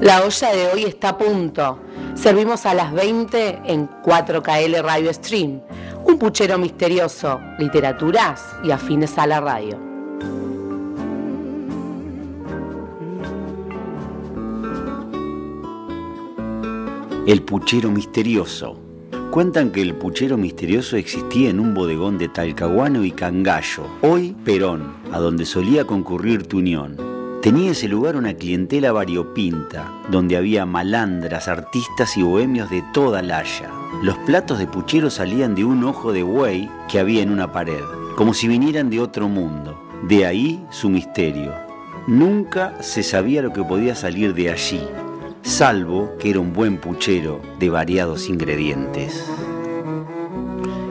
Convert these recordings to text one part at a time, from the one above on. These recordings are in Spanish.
La olla de hoy está a punto. Servimos a las 20 en 4KL Radio Stream. Un puchero misterioso, literaturas y afines a la radio. El puchero misterioso. Cuentan que el puchero misterioso existía en un bodegón de Talcahuano y Cangallo, hoy Perón, a donde solía concurrir tu unión. Tenía ese lugar una clientela variopinta, donde había malandras, artistas y bohemios de toda la haya. Los platos de puchero salían de un ojo de buey que había en una pared, como si vinieran de otro mundo. De ahí su misterio. Nunca se sabía lo que podía salir de allí, salvo que era un buen puchero de variados ingredientes.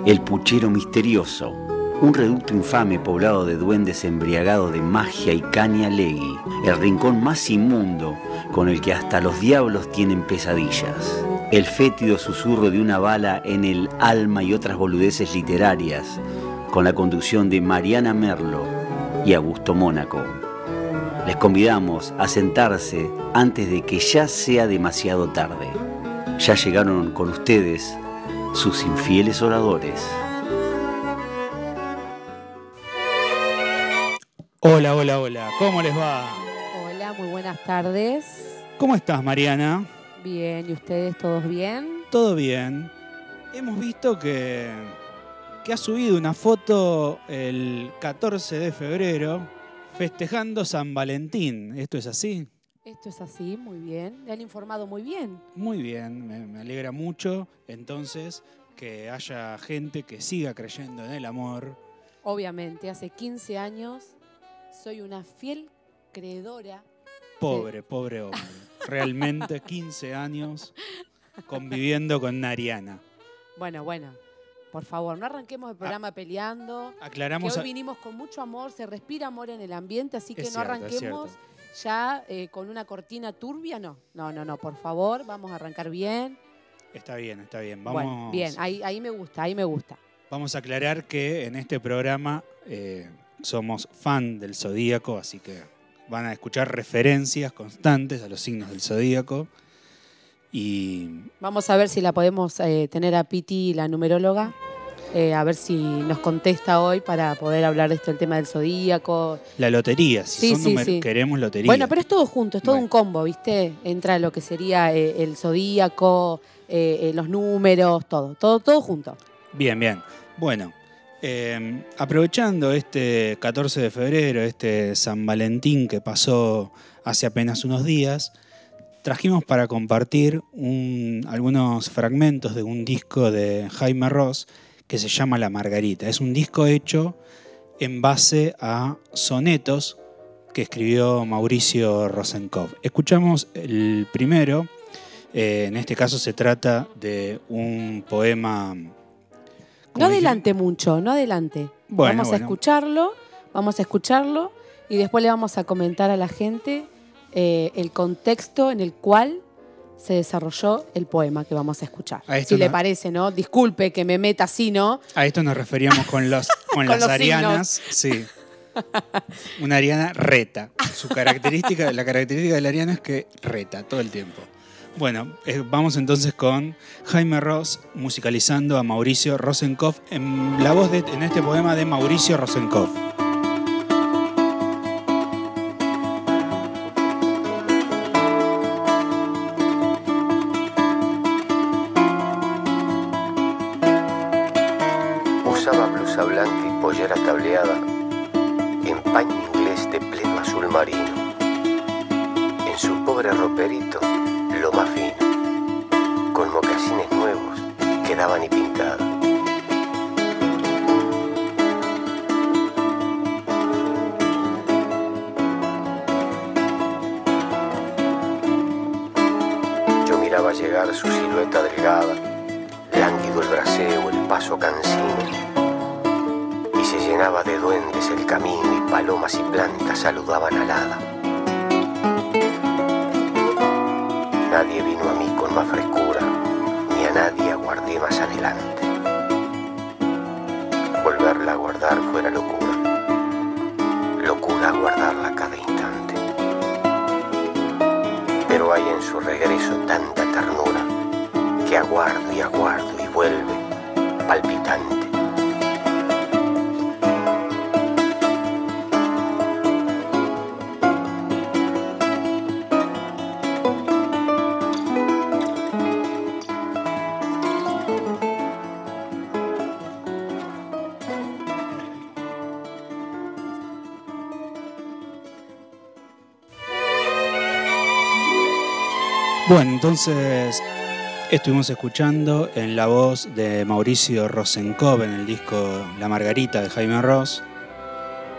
El puchero misterioso, un reducto infame poblado de duendes embriagados de magia y caña legui, el rincón más inmundo con el que hasta los diablos tienen pesadillas. El fétido susurro de una bala en el alma y otras boludeces literarias, con la conducción de Mariana Merlo y Augusto Mónaco. Les convidamos a sentarse antes de que ya sea demasiado tarde. Ya llegaron con ustedes sus infieles oradores. Hola, hola, hola. ¿Cómo les va? Hola, muy buenas tardes. ¿Cómo estás, Mariana? Bien, ¿y ustedes todos bien? Todo bien. Hemos visto que, que ha subido una foto el 14 de febrero festejando San Valentín. ¿Esto es así? Esto es así, muy bien. Le han informado muy bien. Muy bien, me, me alegra mucho entonces que haya gente que siga creyendo en el amor. Obviamente, hace 15 años soy una fiel creedora. Pobre, pobre hombre. Realmente 15 años conviviendo con Nariana. Bueno, bueno, por favor, no arranquemos el programa peleando. Ah, Aclaramos. que hoy vinimos con mucho amor, se respira amor en el ambiente, así que no cierto, arranquemos ya eh, con una cortina turbia, no. No, no, no, por favor, vamos a arrancar bien. Está bien, está bien. Vamos, Bueno, bien, ahí, ahí me gusta, ahí me gusta. vamos a aclarar que en este programa eh, somos fan del zodíaco, así que van a escuchar referencias constantes a los signos del zodíaco. Y Vamos a ver si la podemos eh, tener a Piti, la numeróloga, eh, a ver si nos contesta hoy para poder hablar de esto, el tema del zodíaco. la lotería, si Sí, son sí, numer- sí. queremos lotería. Bueno, pero es todo junto, es todo Bueno. un combo, ¿viste? Entra lo que sería eh, el zodíaco, eh, eh, los números, todo, todo, todo junto. Bien, bien. Bueno, eh, aprovechando este 14 de febrero, este San Valentín que pasó hace apenas unos días, trajimos para compartir un- algunos fragmentos de un disco de Jaime Ross que se llama La Margarita. Es un disco hecho en base a sonetos que escribió Mauricio Rosenkopf. Escuchamos el primero, eh, en este caso se trata de un poema... No adelante mucho, no adelante. Bueno, vamos a escucharlo, vamos a escucharlo y después le vamos a comentar a la gente eh, el contexto en el cual se desarrolló el poema que vamos a escuchar. A Si le parece, ¿no? Disculpe que me meta así, ¿no? A esto nos referíamos con, los, con, Con las los arianas. Sí. Una ariana reta. Su característica, la característica de la ariana es que reta todo el tiempo. Bueno, eh, vamos entonces con Jaime Ross musicalizando a Mauricio Rosenkopf en la voz de, en este poema de Mauricio Rosenkopf. Entonces estuvimos escuchando en la voz de Mauricio Rosenkopf en el disco La Margarita de Jaime Ross,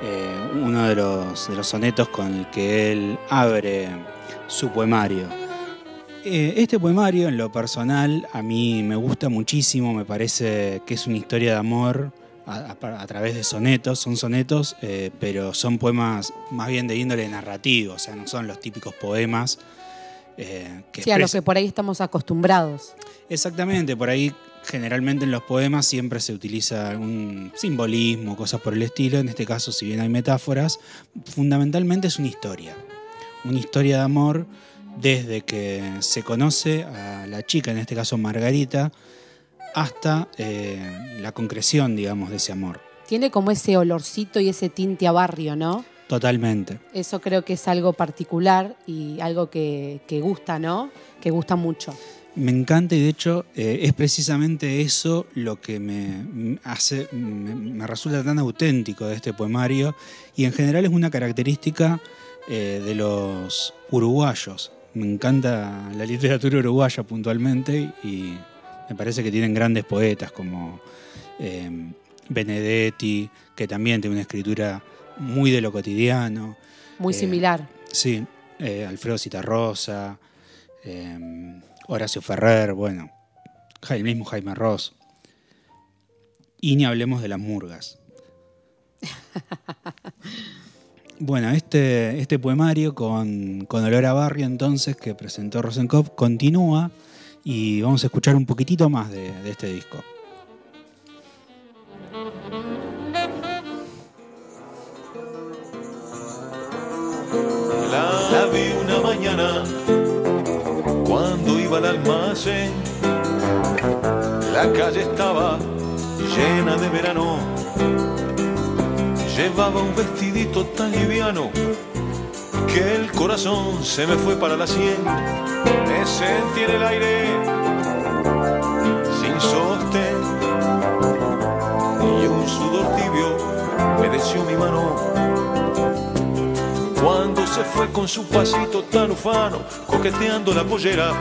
eh, uno de los, de los sonetos con el que él abre su poemario. Eh, este poemario, en lo personal, a mí me gusta muchísimo, me parece que es una historia de amor a través de sonetos, son sonetos, eh, pero son poemas más bien de índole narrativo, o sea, no son los típicos poemas. Eh, que Sí, a lo que por ahí estamos acostumbrados. Exactamente, por ahí generalmente en los poemas siempre se utiliza algún simbolismo, cosas por el estilo. En este caso, si bien hay metáforas, fundamentalmente es una historia. Una historia de amor desde que se conoce a la chica, en este caso Margarita, hasta eh, la concreción, digamos, de ese amor. Tiene como ese olorcito y ese tinte a barrio, ¿no? Totalmente. Eso creo que es algo particular y algo que, que gusta, ¿no? Que gusta mucho. Me encanta y de hecho eh, es precisamente eso lo que me hace, me, me resulta tan auténtico de este poemario y en general es una característica eh, de los uruguayos. Me encanta la literatura uruguaya puntualmente y me parece que tienen grandes poetas como eh, Benedetti, que también tiene una escritura muy de lo cotidiano. Muy Eh, similar. Sí, eh, Alfredo Citarrosa, eh, Horacio Ferrer, bueno, el mismo Jaime Ross. Y ni hablemos de las murgas. Bueno, este, este poemario con, con olor a barrio entonces que presentó Rosenkopf continúa y vamos a escuchar un poquitito más de, de este disco. La, vi una mañana cuando iba al almacén. La calle estaba llena de verano. Llevaba un vestidito tan liviano que el corazón se me fue para la sien. Me sentí en el aire sin sostén y un sudor tibio me deseó mi mano. Cuando se fue con su pasito tan ufano, coqueteando la pollera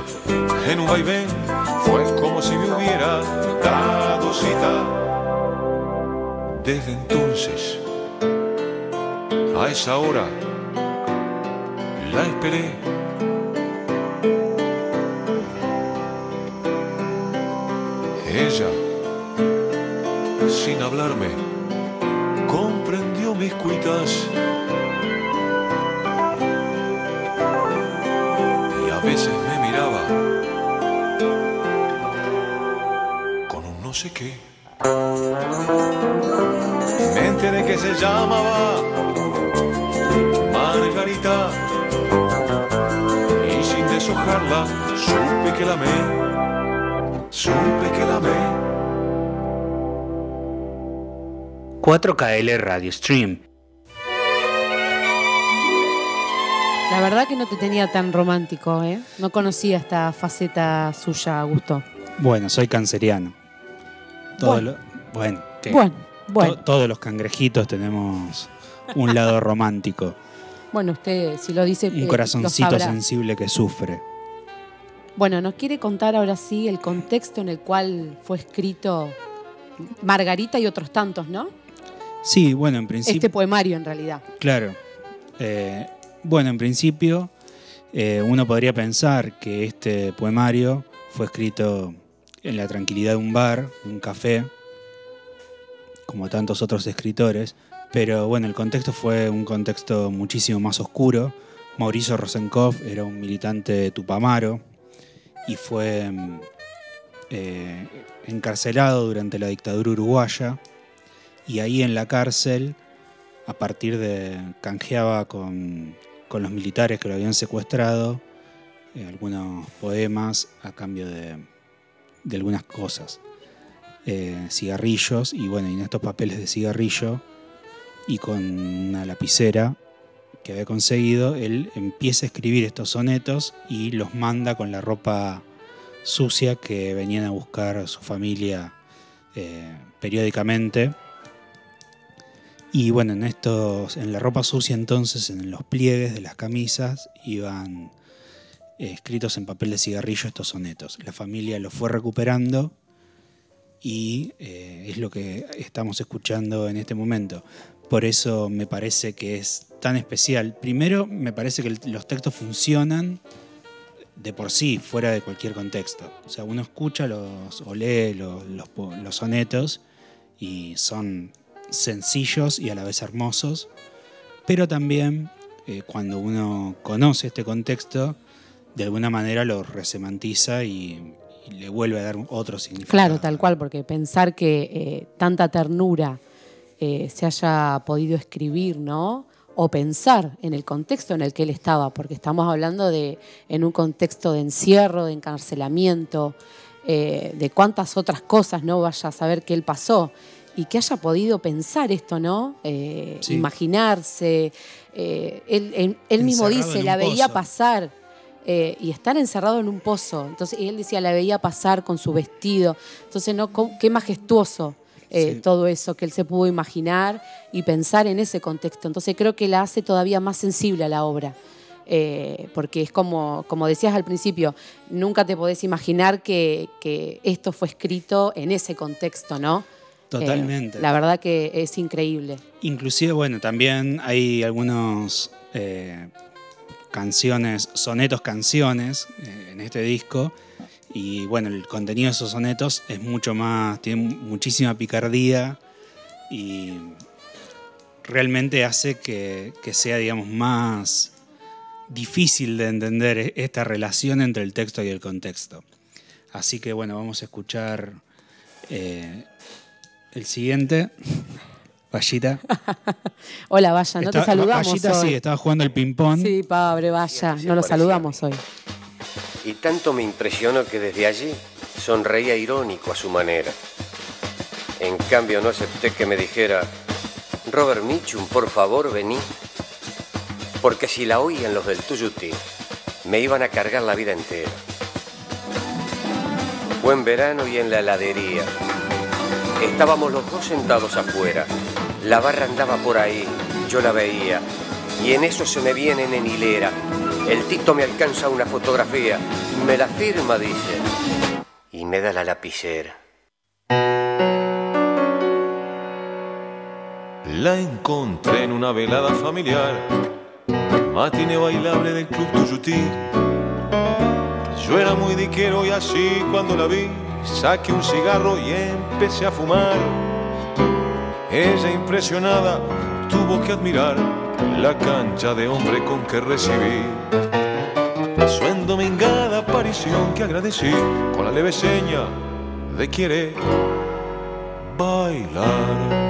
en un vaivén, fue como si me hubiera dado cita. Desde entonces, a esa hora, la esperé. Ella, sin hablarme, comprendió mis cuitas. Sé qué. Me enteré que se llamaba Margarita y sin deshojarla supe que la amé, supe que la amé. 4KL Radio Stream. La verdad que no te tenía tan romántico, ¿eh? No conocía esta faceta suya, Augusto. Bueno, soy canceriano. Todo Bueno. lo- bueno, ¿qué? Bueno, bueno. To- todos los cangrejitos tenemos un lado romántico, Bueno, usted si lo dice, eh, un lo corazoncito sensible que sufre. Bueno, nos quiere contar ahora sí el contexto en el cual fue escrito Margarita y otros tantos, ¿no? Sí, bueno, en principio, Este poemario en realidad. claro. Eh, bueno, en principio, eh, uno podría pensar que este poemario fue escrito en la tranquilidad de un bar, de un café, como tantos otros escritores, pero bueno, el contexto fue un contexto muchísimo más oscuro. Mauricio Rosenkopf era un militante Tupamaro y fue mm, eh, encarcelado durante la dictadura uruguaya y ahí en la cárcel, a partir de canjeaba con, con los militares que lo habían secuestrado eh, algunos poemas a cambio de, de algunas cosas. Eh, cigarrillos y bueno, y en estos papeles de cigarrillo y con una lapicera que había conseguido, él empieza a escribir estos sonetos y los manda con la ropa sucia que venían a buscar su familia eh, periódicamente. Y bueno, en estos, en la ropa sucia entonces, en los pliegues de las camisas, iban eh, escritos en papel de cigarrillo estos sonetos. La familia los fue recuperando y eh, es lo que estamos escuchando en este momento. Por eso me parece que es tan especial. Primero, me parece que los textos funcionan de por sí, fuera de cualquier contexto. O sea, uno escucha los, o lee los, sonetos y son sencillos y a la vez hermosos, pero también eh, cuando uno conoce este contexto, de alguna manera lo resemantiza y, le vuelve a dar otro significado. Claro, tal cual, porque pensar que eh, tanta ternura eh, se haya podido escribir, ¿no? O pensar en el contexto en el que él estaba, porque estamos hablando de en un contexto de encierro, de encarcelamiento, eh, de cuántas otras cosas no vaya a saber que él pasó y que haya podido pensar esto, ¿no? Imaginarse. él, él mismo dice, la veía pasar eh, y estar encerrado en un pozo. Entonces, él decía, la veía pasar con su vestido. Entonces, ¿no? qué majestuoso eh, todo eso que él se pudo imaginar y pensar en ese contexto. Entonces, creo que la hace todavía más sensible a la obra. Eh, porque es como, como decías al principio, nunca te podés imaginar que, esto fue escrito en ese contexto, ¿no? Totalmente. la verdad que es increíble. Inclusive, bueno, también hay algunos canciones, sonetos canciones eh, en este disco. Y bueno, el contenido de esos sonetos es mucho más, tiene muchísima picardía y realmente hace que, sea, digamos, más difícil de entender e-, esta relación entre el texto y el contexto. Así que bueno, vamos a escuchar eh, el siguiente. Vallita. Hola, Vaya, no te saludamos. Vallita sí, estaba jugando el ping-pong. Sí, pobre Vaya, no lo saludamos hoy. Y tanto me impresionó que desde allí sonreía irónico a su manera. En cambio, no acepté que me dijera, Robert Mitchum, por favor, vení. Porque si la oían los del Tuyuti, me iban a cargar la vida entera. Buen verano y en la heladería. Estábamos los dos sentados afuera, la barra andaba por ahí, yo la veía, y en eso se me vienen en hilera. El Tito me alcanza una fotografía, me la firma, dice, y me da la lapicera. La encontré en una velada familiar, matine bailable del Club Tuyutí. Yo era muy diquero y así cuando la vi, saqué un cigarro y empecé a fumar ella impresionada tuvo que admirar la cancha de hombre con que recibí su endomingada aparición que agradecí con la leve seña de quiere bailar.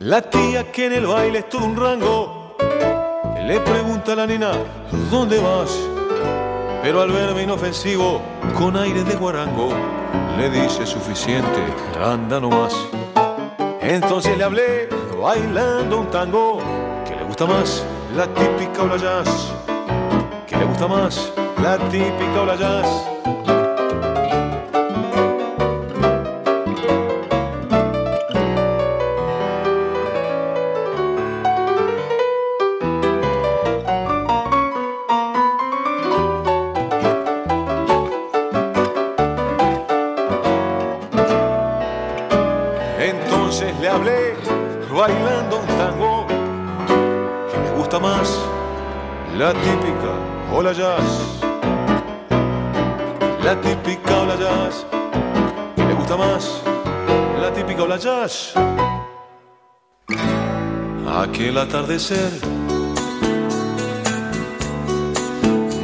La tía que en el baile es todo un rango le pregunta a la nena, ¿dónde vas? Pero al verme inofensivo, con aire de guarango, le dice suficiente, anda nomás. Entonces le hablé bailando un tango, que le gusta más la típica o la jazz, que le gusta más la típica o la jazz. La típica o la jazz. La típica o la jazz. ¿Le gusta más? La típica o la jazz. Aquel atardecer.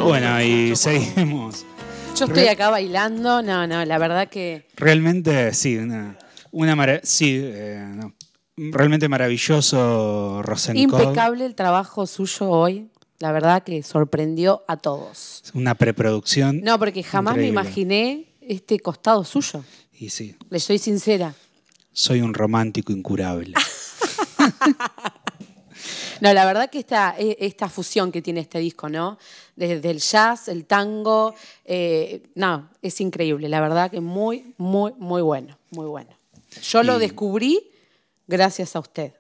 bueno, y seguimos. Yo estoy acá bailando, no, no, la verdad que... Realmente, sí, una, una sí, eh, realmente maravilloso Rosenkopf. Impecable el trabajo suyo hoy. La verdad que sorprendió a todos. Una preproducción. No, porque jamás me imaginé este costado suyo. Y sí, Le soy sincera. soy un romántico incurable. No, la verdad que esta, eh, esta fusión que tiene este disco, ¿no? Desde el jazz, el tango, eh, no, es increíble. La verdad que muy, muy, muy bueno, muy bueno. Yo lo descubrí gracias a usted.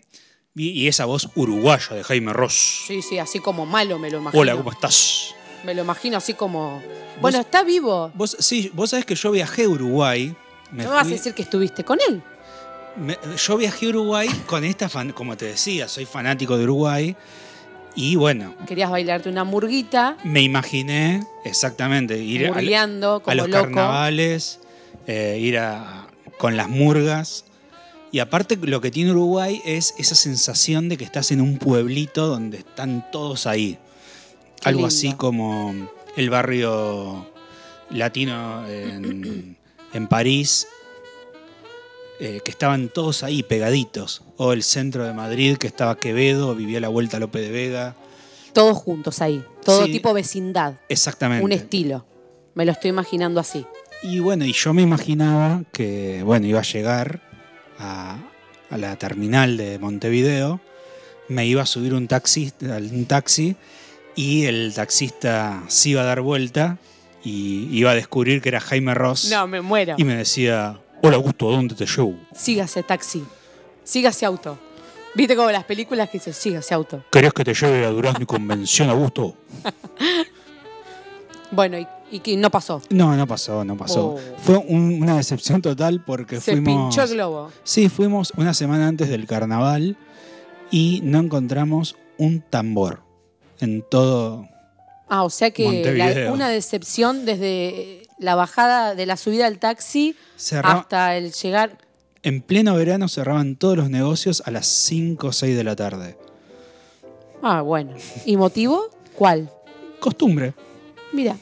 Y, y esa voz uruguaya de Jaime Ross. Sí, sí, así como malo me lo imagino. Hola, ¿cómo estás? Me lo imagino así como... Bueno, está vivo. Vos, sí, vos sabés que yo viajé a Uruguay. me No vas a decir que estuviste con él. me- yo viajé a Uruguay con esta fan, como te decía, soy fanático de Uruguay. Y bueno, Querías bailarte una murguita, me imaginé exactamente ir a, murgueando a como los loco. carnavales, eh, ir a, con las murgas. Y aparte lo que tiene Uruguay es esa sensación de que estás en un pueblito donde están todos ahí. Qué Algo lindo. así como el barrio latino en, en París, eh, que estaban todos ahí pegaditos. O el centro de Madrid, que estaba Quevedo, vivía la vuelta Lope de Vega. Todos juntos ahí. Todo Sí. tipo vecindad. Exactamente. Un estilo. Me lo estoy imaginando así. Y bueno, y yo me imaginaba que, bueno, iba a llegar a, a la terminal de Montevideo, me iba a subir un taxi, un taxi y el taxista se iba a dar vuelta y iba a descubrir que era Jaime Ross No, me muero. y me decía, hola Augusto, ¿a dónde te llevo? Sígase taxi. Sígase auto. ¿Viste como las películas que dice sígase auto? ¿Querés que te lleve a Durazno y Convención, Augusto? Bueno, y, y que no pasó. No, no pasó, no pasó. Oh. Fue un- una decepción total porque Se fuimos... pinchó el globo. Sí, fuimos una semana antes del carnaval y no encontramos un tambor en todo. Ah, o sea que Montevideo. una decepción desde la bajada de la subida del taxi Cerra- hasta el llegar. En pleno verano cerraban todos los negocios a las 5 o 6 de la tarde. Ah, bueno. ¿Y motivo? ¿Cuál? Costumbre, Mira,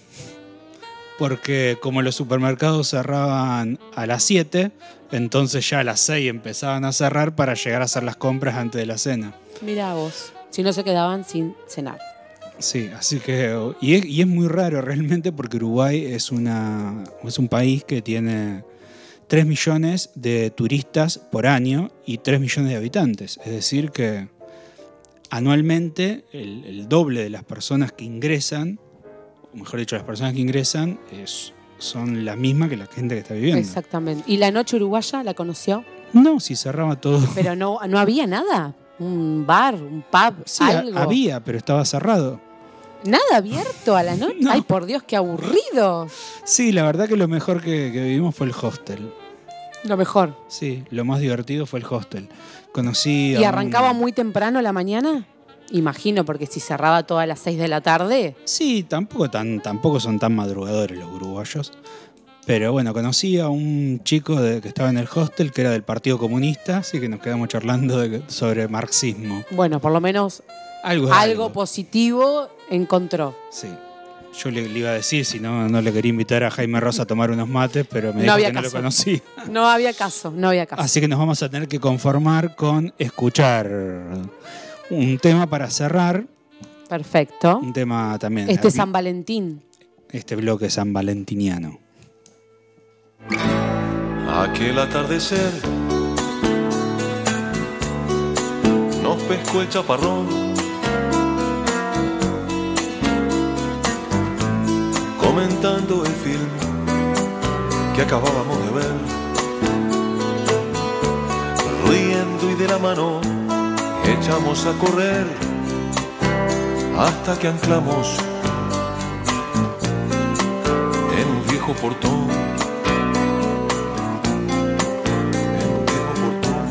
porque como los supermercados cerraban a las 7, entonces ya a las 6 empezaban a cerrar para llegar a hacer las compras antes de la cena. mira vos. Si no se quedaban sin cenar. Sí, así que. Y es, y es muy raro realmente porque Uruguay es, una, es un país que tiene 3 millones de turistas por año y 3 millones de habitantes. Es decir, que anualmente el, el doble de las personas que ingresan, o mejor dicho, las personas que ingresan, es- son las mismas que la gente que está viviendo. Exactamente. ¿Y la noche uruguaya la conoció? No, si cerraba todo. Pero no, no había nada. Un bar, un pub, Sí, algo. había, pero estaba cerrado. Nada abierto a la noche. No. Ay, por Dios, qué aburrido. Sí, la verdad que lo mejor que, que vivimos fue el hostel. Lo mejor. Sí, lo más divertido fue el hostel. Conocí. ¿Y a un- arrancaba muy temprano la mañana? Imagino, porque si cerraba todas las 6 de la tarde. Sí, tampoco, tan, tampoco son tan madrugadores los uruguayos. Pero bueno, conocí a un chico de- que estaba en el hostel que era del Partido Comunista, así que nos quedamos charlando de- sobre marxismo. Bueno, por lo menos Algo positivo encontró. Sí. Yo le, le iba a decir si no, no le quería invitar a Jaime Rosa a tomar unos mates, pero me No dijo había que no lo conocí. No había caso, no había caso. Así que nos vamos a tener que conformar con escuchar un tema para cerrar. Perfecto. Un tema también. Este hermi- San Valentín. este bloque san valentiniano. Aquel atardecer nos pescó el chaparrón. Comentando el film que acabábamos de ver. Riendo y de la mano echamos a correr hasta que anclamos en un viejo portón. en un viejo portón.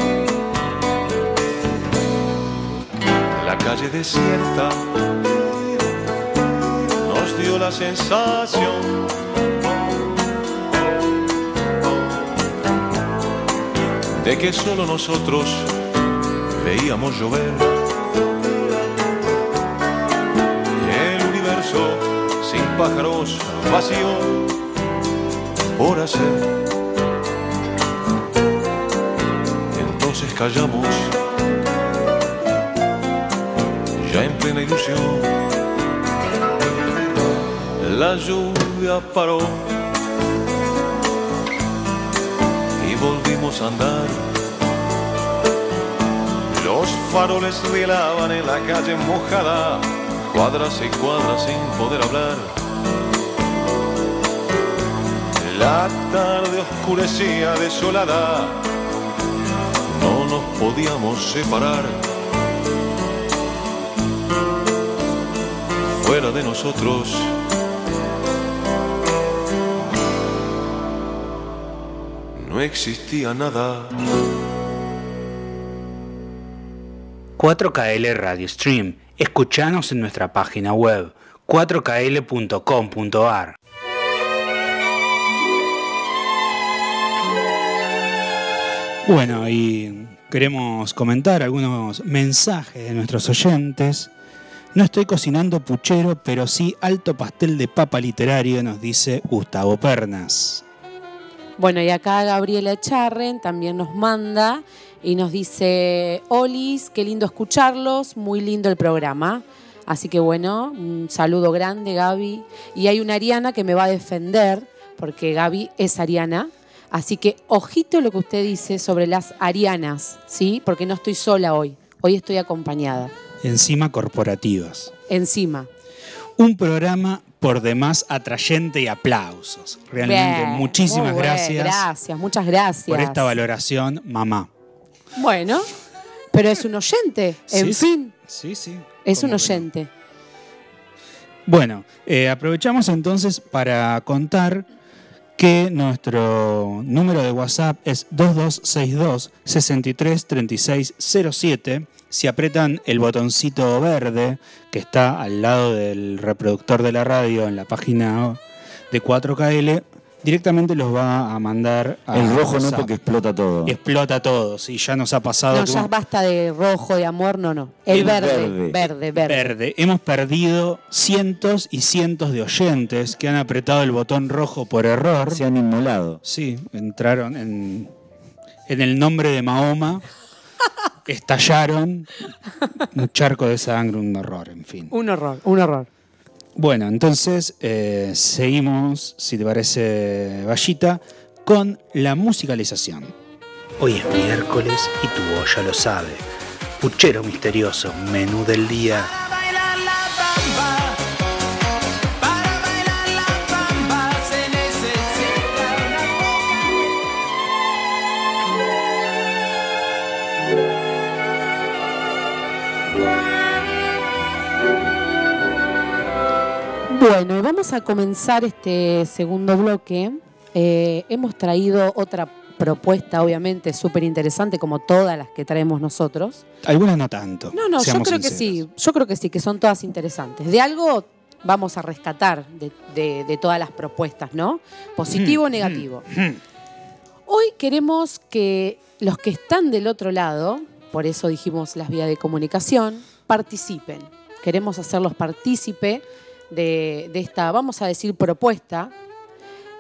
La calle desierta nos dio la sensación de que solo nosotros veíamos llover. Y el universo sin pájaros vacío por hacer. Entonces callamos, ya en plena ilusión. la lluvia paró y volvimos a andar. Faroles rielaban en la calle mojada, cuadras y cuadras sin poder hablar. La tarde oscurecía desolada, no nos podíamos separar. Fuera de nosotros, no existía nada. 4KL Radio Stream. Escuchanos en nuestra página web 4kl.com.ar. Bueno, y queremos comentar algunos mensajes de nuestros oyentes. No estoy cocinando puchero, pero sí alto pastel de papa literario, nos dice Gustavo Pernas. Bueno, y acá Gabriela Charren también nos manda y nos dice, Olis, qué lindo escucharlos, muy lindo el programa. Así que bueno, un saludo grande Gaby. Y hay una Ariana que me va a defender, porque Gaby es Ariana. Así que ojito lo que usted dice sobre las Arianas, ¿sí? Porque no estoy sola hoy, hoy estoy acompañada. Encima corporativas. Encima. Un programa por demás atrayente y aplausos. Realmente, Bien, muchísimas gracias Gracias, muchas gracias. por esta valoración, mamá. Bueno, pero es un oyente, en Sí, fin, Sí, sí. es un oyente. Bueno, eh, aprovechamos entonces para contar que nuestro número de WhatsApp es 2262 633607. Si apretan el botoncito verde que está al lado del reproductor de la radio en la página de 4KL, directamente los va a mandar a El rojo no porque explota todo. explota todo. Sí, ya nos ha pasado No, ya basta de rojo, de amor, no, no. El El verde, verde. verde, verde. verde. Hemos perdido cientos y cientos de oyentes que han apretado el botón rojo por error. Se han inmolado. Sí, entraron en, en el nombre de Mahoma, estallaron un charco de sangre, un horror, en fin. Un horror, un horror. Bueno, entonces eh, seguimos, si te parece, Vallita, con la musicalización. Hoy es miércoles y tu ya lo sabe. Puchero misterioso, menú del día. Bueno, y vamos a comenzar este segundo bloque. Eh, hemos traído otra propuesta, obviamente, súper interesante, como todas las que traemos nosotros. Algunas no tanto. No, no, yo creo que sí, yo creo que sí, que son todas interesantes. De algo vamos a rescatar de, de- de todas las propuestas, ¿no? Positivo o negativo. Hoy queremos que los que están del otro lado, por eso dijimos las vías de comunicación, participen. Queremos hacerlos partícipe de, de esta, vamos a decir, propuesta.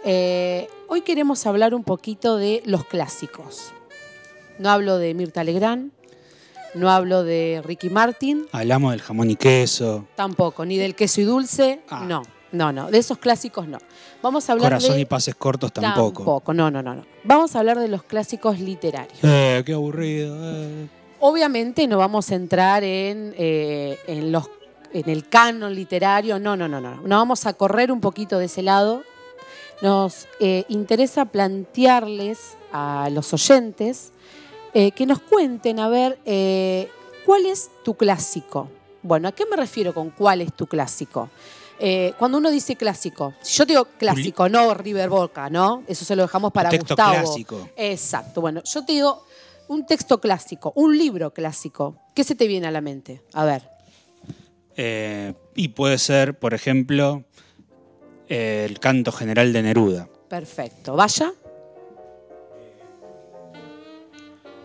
Eh, hoy queremos hablar un poquito de los clásicos. No hablo de Mirta Legrand, no hablo de Ricky Martin, Hablamos del jamón y queso, tampoco, ni del queso y dulce, Ah. no, no, no, de esos clásicos no. Vamos a hablar corazón de... y pases cortos tampoco. Tampoco, no, no, no, no. Vamos a hablar de los clásicos literarios. Eh, qué aburrido. eh. Obviamente no vamos a entrar en, eh, en, los, en el canon literario, no, no, no, no. No vamos a correr un poquito de ese lado. Nos eh, interesa plantearles a los oyentes eh, que nos cuenten, a ver, eh, ¿cuál es tu clásico? Bueno, ¿a qué me refiero con cuál es tu clásico? Eh, cuando uno dice clásico, si yo digo clásico, no River Boca, ¿no? Eso se lo dejamos para Texto Gustavo. clásico. Exacto. Bueno, yo te digo un texto clásico, un libro clásico. ¿Qué se te viene a la mente? A ver. Eh, y puede ser, por ejemplo, eh, el canto general de Neruda. Perfecto. Vaya.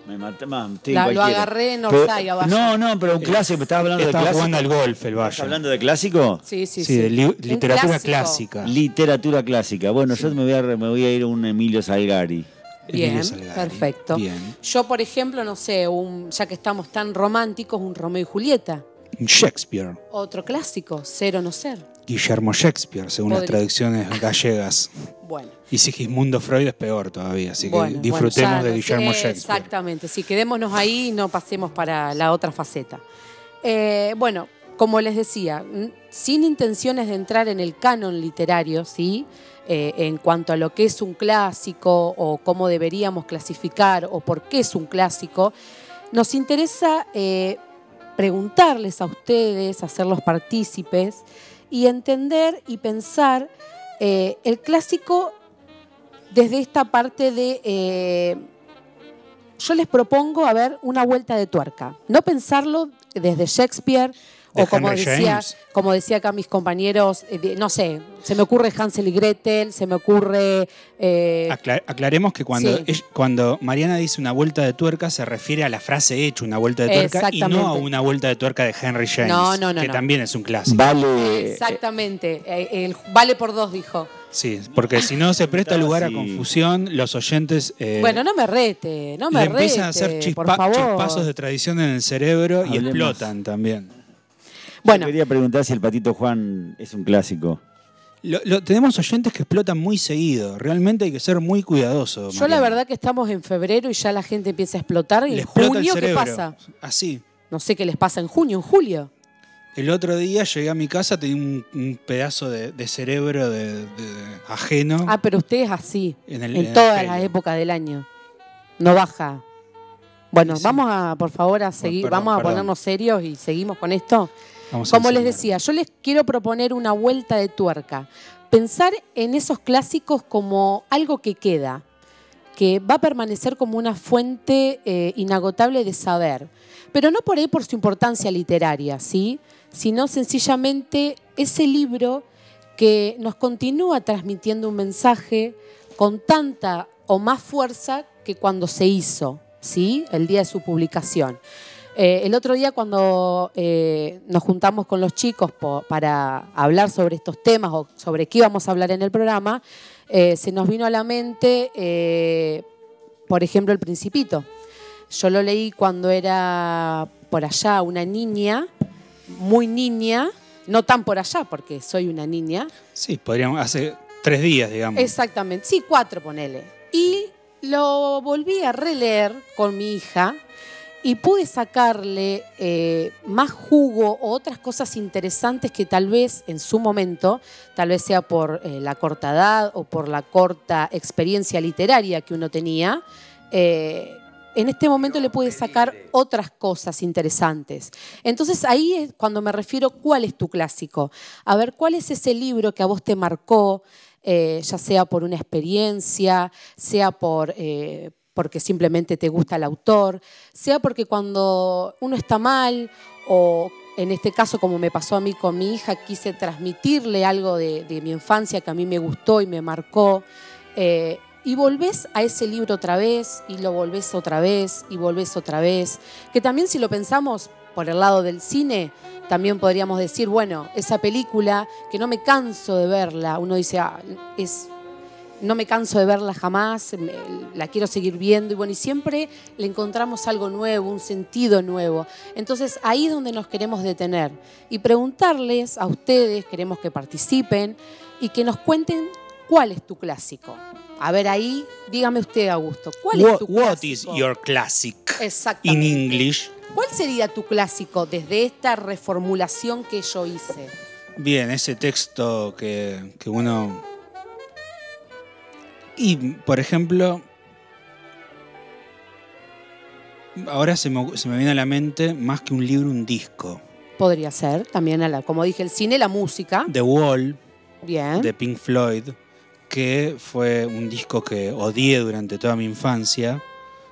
Me maté, mam, estoy La- lo cualquiera. agarré en Pero- Orsay, vaya. No, no, pero un clásico. ¿Estaba hablando de Estaba clásico? jugando al golf el ¿Estás Valle. hablando de clásico? Sí, sí, Sí, sí. de li- Un literatura clásico. clásica. Literatura clásica. Bueno, yo me voy, a, me voy a ir a un Emilio Salgari. Bien, Emilio Salgari. perfecto. Bien. Yo, por ejemplo, no sé, un, ya que estamos tan románticos, un Romeo y Julieta. Shakespeare. Otro clásico, ser o no ser. Guillermo Shakespeare, según las traducciones gallegas. Bueno. Y Sigismundo Freud es peor todavía, así que Bueno, disfrutemos bueno, ya de Guillermo Shakespeare. Exactamente, sí, quedémonos ahí y no pasemos para la otra faceta. Eh, bueno, como les decía, sin intenciones de entrar en el canon literario, ¿sí? Eh, en cuanto a lo que es un clásico o cómo deberíamos clasificar o por qué es un clásico, nos interesa eh, preguntarles a ustedes, hacerlos partícipes y entender y pensar eh, el clásico desde esta parte de... eh, yo les propongo, a ver, una vuelta de tuerca. No pensarlo desde Shakespeare o como Henry decía, James. como decía acá mis compañeros, eh, no sé, se me ocurre Hansel y Gretel, se me ocurre... eh, Acla- aclaremos que cuando, Sí. ella- cuando Mariana dice una vuelta de tuerca se refiere a la frase hecha una vuelta de tuerca y no a una vuelta de tuerca de Henry James, No, no, no, que no. también es un clásico. Vale. exactamente, eh, el vale por dos, dijo. Sí, porque si no se presta lugar a confusión, los oyentes eh, bueno, no me rete, no me le rete, empiezan a hacer por chispa- favor. chispazos de tradición en el cerebro y explotan también. Bueno, Quería preguntar si el Patito Juan es un clásico. Lo- lo- tenemos oyentes que explotan muy seguido. Realmente hay que ser muy cuidadoso. yo la verdad que estamos en febrero y ya la gente empieza a explotar. ¿Y en junio qué pasa? Así. No sé qué les pasa en junio, en julio. El otro día llegué a mi casa, tenía un, un pedazo de, de cerebro de, de- ajeno. Ah, pero usted es así, En el- todas las épocas del año. No baja. Bueno, Sí, vamos a, por favor, a seguir, perdón, vamos a perdón. ponernos serios y seguimos con esto. Vamos Como les decía, yo les quiero proponer una vuelta de tuerca. Pensar en esos clásicos como algo que queda, que va a permanecer como una fuente eh, inagotable de saber. Pero no por ahí por su importancia literaria, ¿sí? Sino sencillamente ese libro que nos continúa transmitiendo un mensaje con tanta o más fuerza que cuando se hizo, ¿sí? El día de su publicación. Eh, el otro día cuando eh, nos juntamos con los chicos para hablar sobre estos temas o sobre qué íbamos a hablar en el programa, eh, se nos vino a la mente, por ejemplo, El Principito. Yo lo leí cuando era por allá una niña, muy niña, no tan por allá porque soy una niña, Sí, podríamos, hace tres días, digamos. Exactamente, sí, cuatro, ponele. Y lo volví a releer con mi hija y pude sacarle eh, más jugo o otras cosas interesantes que tal vez en su momento, tal vez sea por eh, la corta edad o por la corta experiencia literaria que uno tenía, eh, en este momento le pude sacar otras cosas interesantes. Entonces ahí es cuando me refiero cuál es tu clásico. A ver, cuál es ese libro que a vos te marcó, ya sea por una experiencia, sea por, porque simplemente te gusta el autor, sea porque cuando uno está mal o en este caso como me pasó a mí con mi hija, quise transmitirle algo de, de mi infancia que a mí me gustó y me marcó. eh, y volvés a ese libro otra vez, y lo volvés otra vez, y volvés otra vez. Que también si lo pensamos por el lado del cine, también podríamos decir, bueno, esa película que no me canso de verla, uno dice, ah, es, no me canso de verla jamás, me- la quiero seguir viendo, y bueno, y siempre le encontramos algo nuevo, un sentido nuevo. Entonces ahí es donde nos queremos detener y preguntarles a ustedes, queremos que participen y que nos cuenten cuál es tu clásico. A ver ahí, dígame usted, Augusto, ¿cuál es What, tu what clásico? is your classic in. English? ¿Cuál sería tu clásico desde esta reformulación que yo hice? Bien, ese texto que, que uno... Y, por ejemplo, ahora se me, se me viene a la mente más que un libro, un disco. Podría ser también, a la, como dije, el cine, la música. The Wall, Bien. de Pink Floyd, que fue un disco que odié durante toda mi infancia.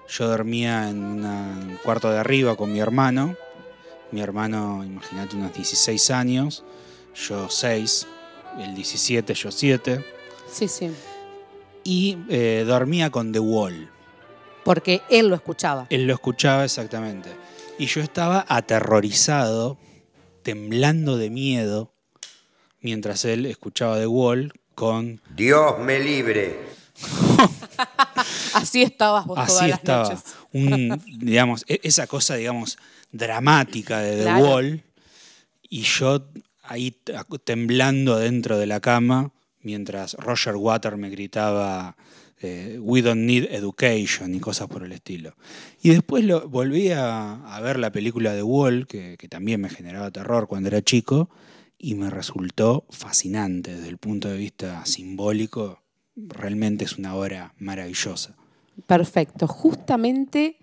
Yo dormía en una- un cuarto de arriba con mi hermano. Mi hermano, imagínate, unos 16 años. Yo 6. El 17, yo 7. Sí, sí. Y eh, dormía con The Wall. Porque él lo escuchaba. Él lo escuchaba exactamente. Y yo estaba aterrorizado, temblando de miedo, mientras él escuchaba The Wall con Dios me libre. Así estabas vos todas Así las estaba. noches. Un, digamos, e- esa cosa, digamos, dramática de The Claro. Wall. y yo ahí temblando dentro de la cama, mientras Roger Water me gritaba eh, We don't need education y cosas por el estilo. Y después lo, volví a, ver la película de Wall, que, que, también me generaba terror cuando era chico, y me resultó fascinante desde el punto de vista simbólico. Realmente es una obra maravillosa. Perfecto. Justamente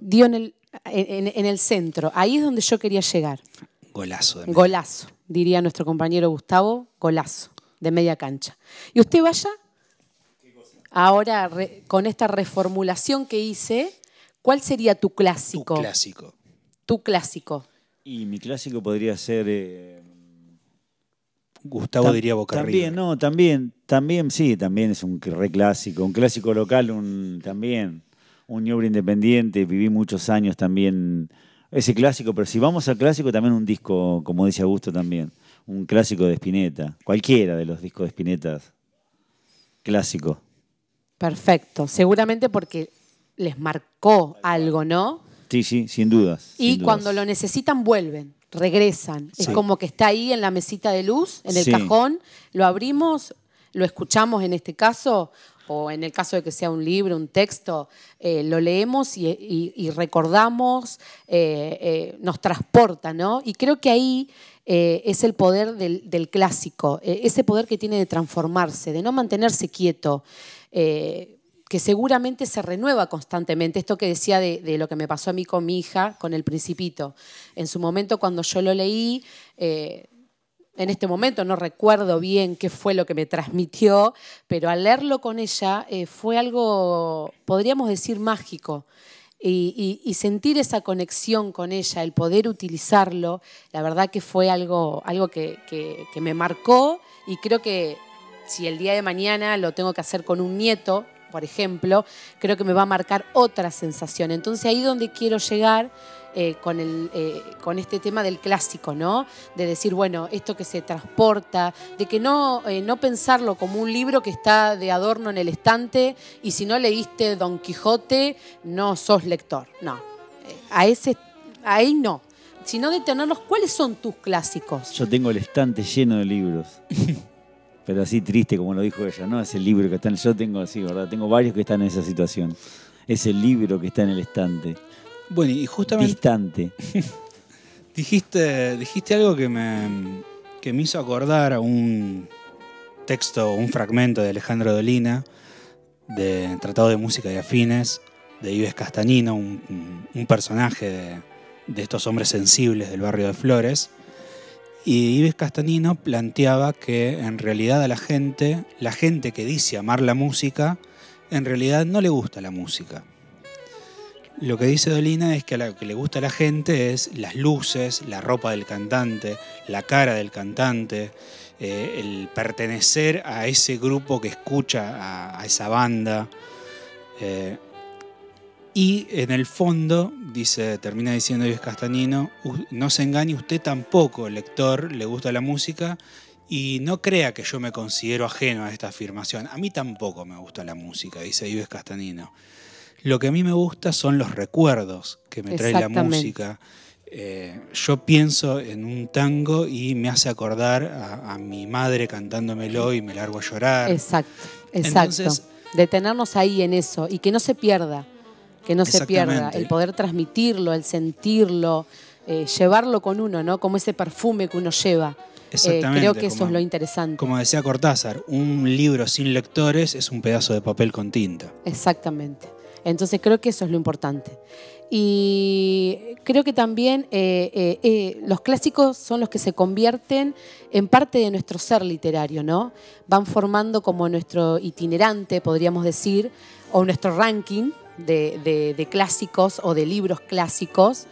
dio en el, en, el centro. Ahí es donde yo quería llegar. Golazo. De golazo, diría nuestro compañero Gustavo. Golazo, de media cancha. Y usted vaya, ahora con esta reformulación que hice, ¿cuál sería tu clásico? Tu clásico. Tu clásico. Y mi clásico podría ser... Eh, Gustavo diría Boca También, no, también, también, sí, también es un re clásico, un clásico local, un también un obra independiente, viví muchos años también ese clásico, pero si vamos al clásico, también un disco, como dice Augusto también, un clásico de Spinetta, cualquiera de los discos de Spinetta, clásico. Perfecto, seguramente porque les marcó algo, ¿no? Sí, sí, sin dudas. Y cuando lo necesitan vuelven, regresan. Es como que está ahí en la mesita de luz, en el cajón, lo abrimos, lo escuchamos en este caso, o en el caso de que sea un libro, un texto, eh, lo leemos y, recordamos, eh, eh, nos transporta, ¿no? Y creo que ahí es el poder del, clásico, ese poder que tiene de transformarse, de no mantenerse quieto. que seguramente se renueva constantemente. Esto que decía de, lo que me pasó a mí con mi hija, con el principito. En su momento, cuando yo lo leí, en este momento no recuerdo bien qué fue lo que me transmitió, pero al leerlo con ella eh, fue algo, podríamos decir, mágico. Y, sentir esa conexión con ella, el poder utilizarlo, la verdad que fue algo, algo que, que me marcó y creo que si el día de mañana lo tengo que hacer con un nieto, por ejemplo, creo que me va a marcar otra sensación. Entonces ahí donde quiero llegar eh, con, el, eh, con este tema del clásico, ¿no? De decir, bueno, esto que se transporta, de que no, eh, no pensarlo como un libro que está de adorno en el estante y si no leíste Don Quijote, no sos lector. No, a ese, ahí no. Sino de tenerlos, ¿cuáles son tus clásicos? Yo tengo el estante lleno de libros. pero así triste como lo dijo ella, ¿no? Es el libro que está en... Yo tengo así, ¿verdad? Tengo varios que están en esa situación. Es el libro que está en el estante. Bueno, y justamente. Distante. dijiste, dijiste algo que me, que me hizo acordar a un texto, un fragmento de Alejandro Dolina, de Tratado de Música y Afines, de Ives Castanino, un, personaje de, de, estos hombres sensibles del barrio de Flores. Y Ives Castanino planteaba que en realidad a la gente, la gente que dice amar la música, en realidad no le gusta la música lo que dice Dolina es que lo que le gusta a la gente es las luces, la ropa del cantante, la cara del cantante, eh, el pertenecer a ese grupo que escucha a, esa banda. Eh, y en el fondo, dice, termina diciendo Luis Castanino, no se engañe usted tampoco, lector, le gusta la música y no crea que yo me considero ajeno a esta afirmación. A mí tampoco me gusta la música, dice Ives Castanino. Lo que a mí me gusta son los recuerdos que me trae la música. Eh, yo pienso en un tango y me hace acordar a, mi madre cantándomelo y me largo a llorar. Exacto, exacto. Detenernos ahí en eso y que no se pierda, que no se pierda, el poder transmitirlo, el sentirlo, eh, llevarlo con uno, ¿no? Como ese perfume que uno lleva. Eh, Exactamente, creo que eso es lo interesante. Como decía Cortázar, un libro sin lectores es un pedazo de papel con tinta. Exactamente. Entonces creo que eso es lo importante. Y creo que también eh, eh, eh, los clásicos son los que se convierten en parte de nuestro ser literario, ¿no? Van formando como nuestro itinerante, podríamos decir, o nuestro ranking de, clásicos o de libros clásicos.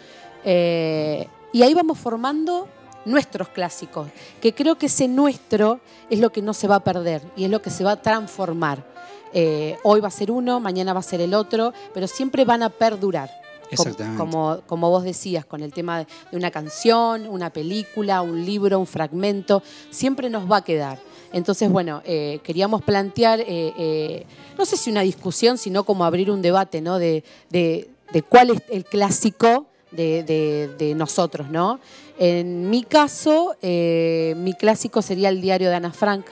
y ahí vamos formando nuestros clásicos, que creo que ese nuestro es lo que no se va a perder y es lo que se va a transformar. Eh, hoy va a ser uno, mañana va a ser el otro, pero siempre van a perdurar. Exactamente. Como, como, vos decías, con el tema de una canción, una película, un libro, un fragmento, siempre nos va a quedar. Entonces, bueno, eh, queríamos plantear, eh, no sé si una discusión, sino como abrir un debate, ¿no? De, de, cuál es el clásico de, de- de nosotros, ¿no? En mi caso, mi clásico sería el diario de Ana Frank.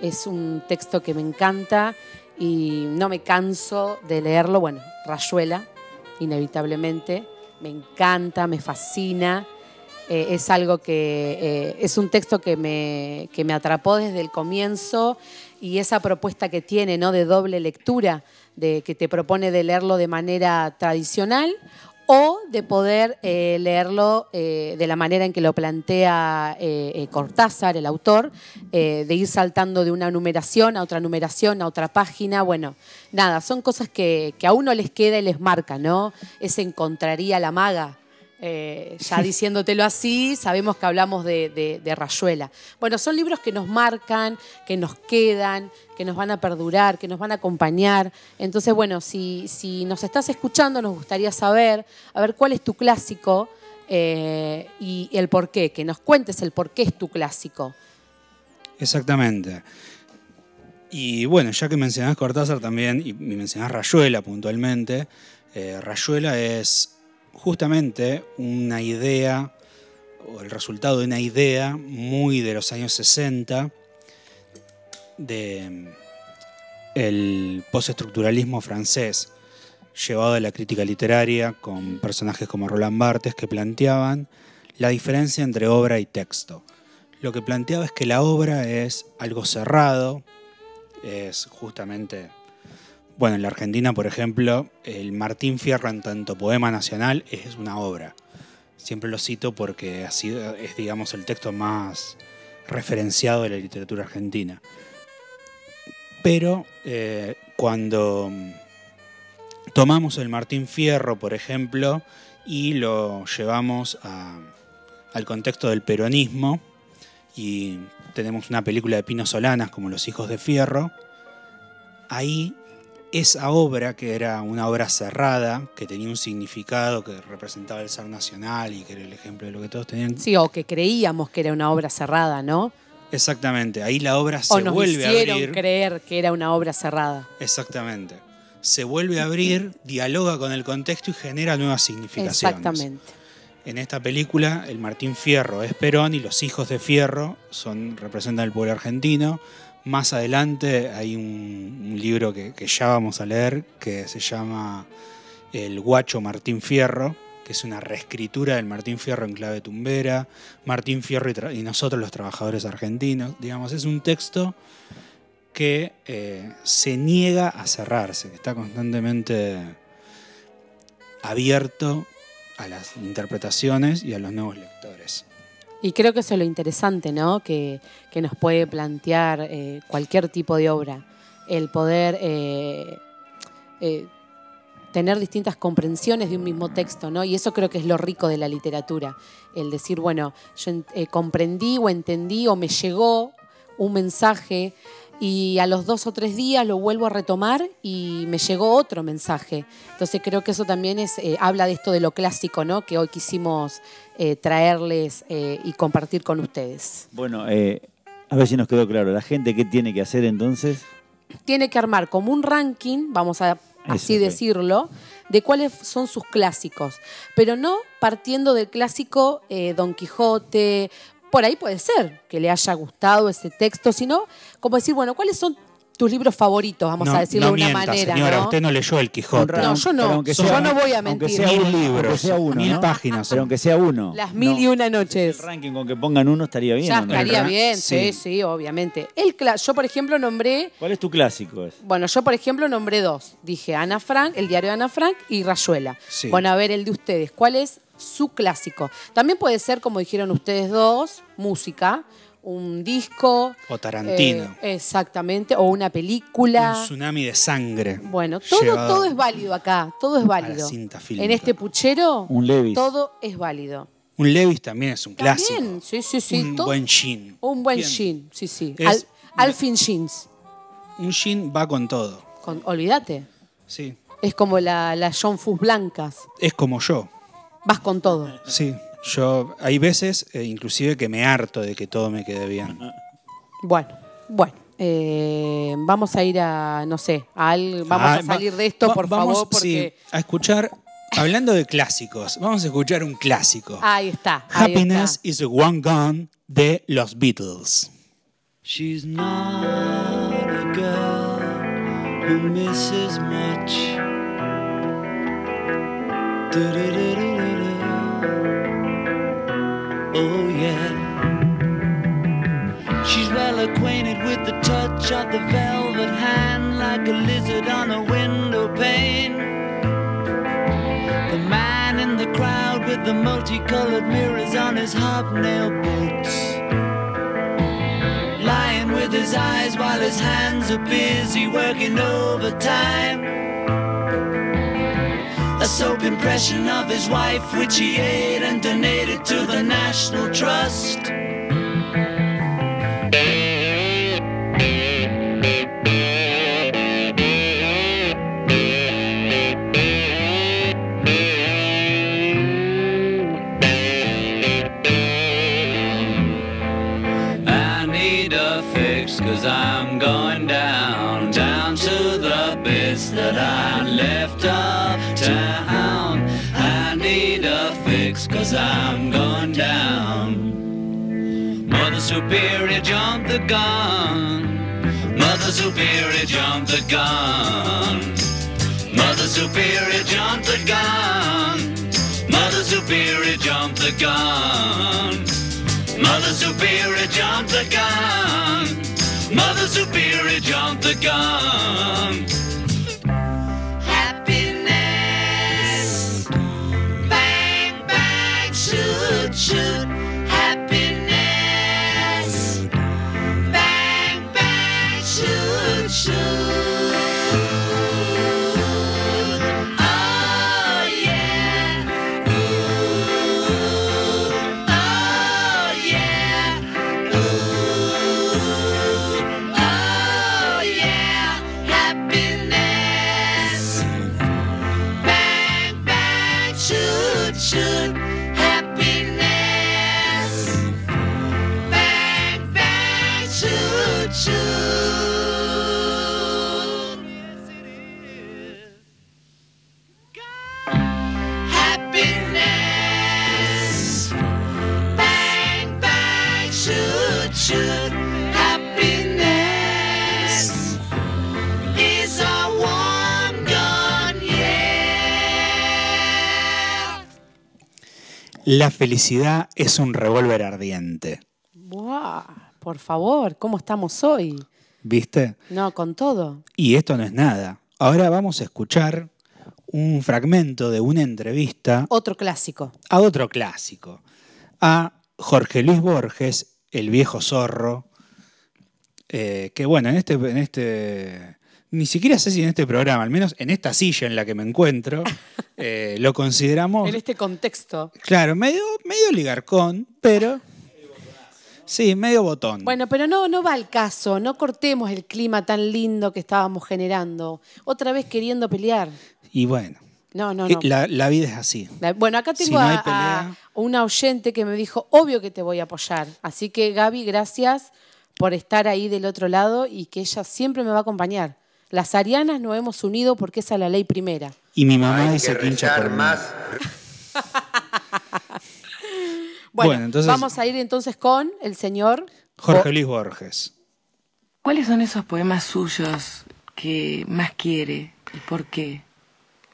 Es un texto que me encanta y no me canso de leerlo. Bueno, Rayuela, inevitablemente. Me encanta, me fascina. Eh, es algo que eh, es un texto que me, que me atrapó desde el comienzo y esa propuesta que tiene ¿no? de doble lectura, de, que te propone de leerlo de manera tradicional o de poder eh, leerlo eh, de la manera en que lo plantea eh, Cortázar, el autor, de ir saltando de una numeración a otra numeración, a otra página. Bueno, nada, son cosas que, que a uno les queda y les marca, ¿no? Ese encontraría la maga. Eh, ya diciéndotelo así, sabemos que hablamos de, Rayuela. Bueno, son libros que nos marcan, que nos quedan, que nos van a perdurar, que nos van a acompañar. Entonces, bueno, si, si nos estás escuchando, nos gustaría saber, a ver, cuál es tu clásico eh, y el por qué, que nos cuentes el por qué es tu clásico. Exactamente. Y bueno, ya que mencionás Cortázar también, y mencionás Rayuela puntualmente, eh, Rayuela es justamente una idea, o el resultado de una idea muy de los años 60, de mm, el postestructuralismo francés, llevado a la crítica literaria con personajes como Roland Barthes que planteaban la diferencia entre obra y texto. Lo que planteaba es que la obra es algo cerrado, es justamente, bueno, en la Argentina, por ejemplo, el Martín Fierro en tanto poema nacional es una obra. Siempre lo cito porque sido- es, digamos, el texto más referenciado de la literatura argentina. Pero eh, cuando tomamos el Martín Fierro, por ejemplo, y lo llevamos al contexto del peronismo, y tenemos una película de Pino Solanas como Los Hijos de Fierro, ahí esa obra, que era una obra cerrada, que tenía un significado, que representaba el ser nacional y que era el ejemplo de lo que todos tenían. Sí, o que creíamos que era una obra cerrada, ¿no? Exactamente, ahí la obra O se nos vuelve a hicieron abrir. creer que era una obra cerrada. Exactamente. Se vuelve a abrir, dialoga con el contexto y genera nuevas significaciones. Exactamente. En esta película, el Martín Fierro es Perón y los hijos de Fierro son, representan el pueblo argentino. Más adelante hay un, libro que, ya vamos a leer que se llama El Guacho Martín Fierro, que es una reescritura del Martín Fierro en clave tumbera. Martín Fierro y nosotros los trabajadores argentinos. Digamos, es un texto que eh, se niega a cerrarse, que está constantemente abierto a las interpretaciones y a los nuevos lectores. Y creo que eso es lo interesante, ¿no? Que, que nos puede plantear eh, cualquier tipo de obra. El poder eh, eh, tener distintas comprensiones de un mismo texto, ¿no? Y eso creo que es lo rico de la literatura. El decir, bueno, yo en- comprendí o entendí o me llegó un mensaje y a los dos o tres días lo vuelvo a retomar y me llegó otro mensaje. Entonces creo que eso también es, eh, habla de esto de lo clásico, ¿no? Que hoy quisimos eh, traerles eh, y compartir con ustedes. Bueno, a ver si nos quedó claro. ¿La gente qué tiene que hacer entonces? Tiene que armar como un ranking, vamos a así decirlo, de cuáles son sus clásicos, pero no partiendo del clásico eh, Don Quijote. Por ahí puede ser que le haya gustado ese texto, sino como decir, bueno, ¿cuáles son tus libros favoritos? Vamos no, a decirlo no de una mienta, manera. señora, ¿no? usted no leyó El Quijote. No, yo no. Aunque Yo no voy a aunque mentir. sea Mil libros, aunque sea uno, mil ¿no? páginas. Pero aunque sea uno. Las mil y una noches. El ranking con que pongan uno estaría bien. Ya ¿o no? estaría bien, sí, sí. sí, obviamente. El cla- yo, por ejemplo, nombré ¿Cuál es tu clásico? Bueno, yo por ejemplo nombré dos. Dije Ana Frank, el diario de Ana Frank y Rayuela. Sí. Bueno, a ver el de ustedes. ¿Cuál es su clásico? También puede ser, como dijeron ustedes dos, música, un disco. O Tarantino. eh, exactamente, o una película. Un tsunami de sangre. Bueno, todo, todo es válido acá, todo es válido. cinta fílmica. En este puchero, Un Levis. todo es válido. Un Levis también es un clásico. También, sí, sí, sí. un todo- buen jean. un buen Bien. jean, sí, sí. Es- Al- Alfin Jeans, Un jean va con todo. con, olvídate. Sí. Es como la, la John Fuss blancas. Es como yo. Vas con todo. Sí. Yo, hay veces, eh, inclusive, que me harto de que todo me quede bien. Bueno, bueno. eh, vamos a ir a, no sé, a al- vamos Ah, a salir de esto, va- por vamos, favor, porque sí, a escuchar Hablando de clásicos, vamos a escuchar un clásico. Ahí está. ahí Happiness está. is a One Gone de los Beatles. She's not a girl who misses much. Oh, yeah. She's well acquainted with the touch of the velvet hand, like a lizard on a window pane. The man in the crowd with the multicolored mirrors on his hobnail boots lying with his eyes while his hands are busy working overtime. A soap impression of his wife, which he ate and donated to the National Trust. Cause I'm going down. Mother Superior jumped the gun. Mother Superior jumped the gun. Mother Superior jumped the gun. Mother Superior jumped the gun. Mother Superior jumped the gun. Mother Superior jumped the gun. Shoot. Happiness. Bang, bang, shoot, shoot. Oh, yeah. Ooh. Oh yeah, ooh, oh yeah, happiness. Bang bang, shoot shoot, La felicidad es un revólver ardiente. Buah, por favor, ¿cómo estamos hoy? ¿Viste? No, con todo. Y esto no es nada. Ahora vamos a escuchar un fragmento de una entrevista Otro clásico. a otro clásico, a Jorge Luis Borges, el viejo zorro, eh, que bueno, en este, en este, ni siquiera sé si en este programa, al menos en esta silla en la que me encuentro, eh, lo consideramos, En este contexto. claro, medio, medio ligarcón, pero... Sí, medio botón. Bueno, pero no, no va al caso. No cortemos el clima tan lindo que estábamos generando. Otra vez queriendo pelear. Y bueno, No, no, eh, no. La, la vida es así. La- Bueno, acá Si tengo no a- pelea. a, una oyente que me dijo, obvio que te voy a apoyar. Así que Gaby, gracias por estar ahí del otro lado y que ella siempre me va a acompañar. Las arianas nos hemos unido porque esa es la ley primera. Y mi mamá Hay dice que hincha por más. Bueno, Bueno, entonces- vamos a ir entonces con el señor Jorge Bo- Luis Borges. ¿Cuáles son esos poemas suyos que más quiere y por qué?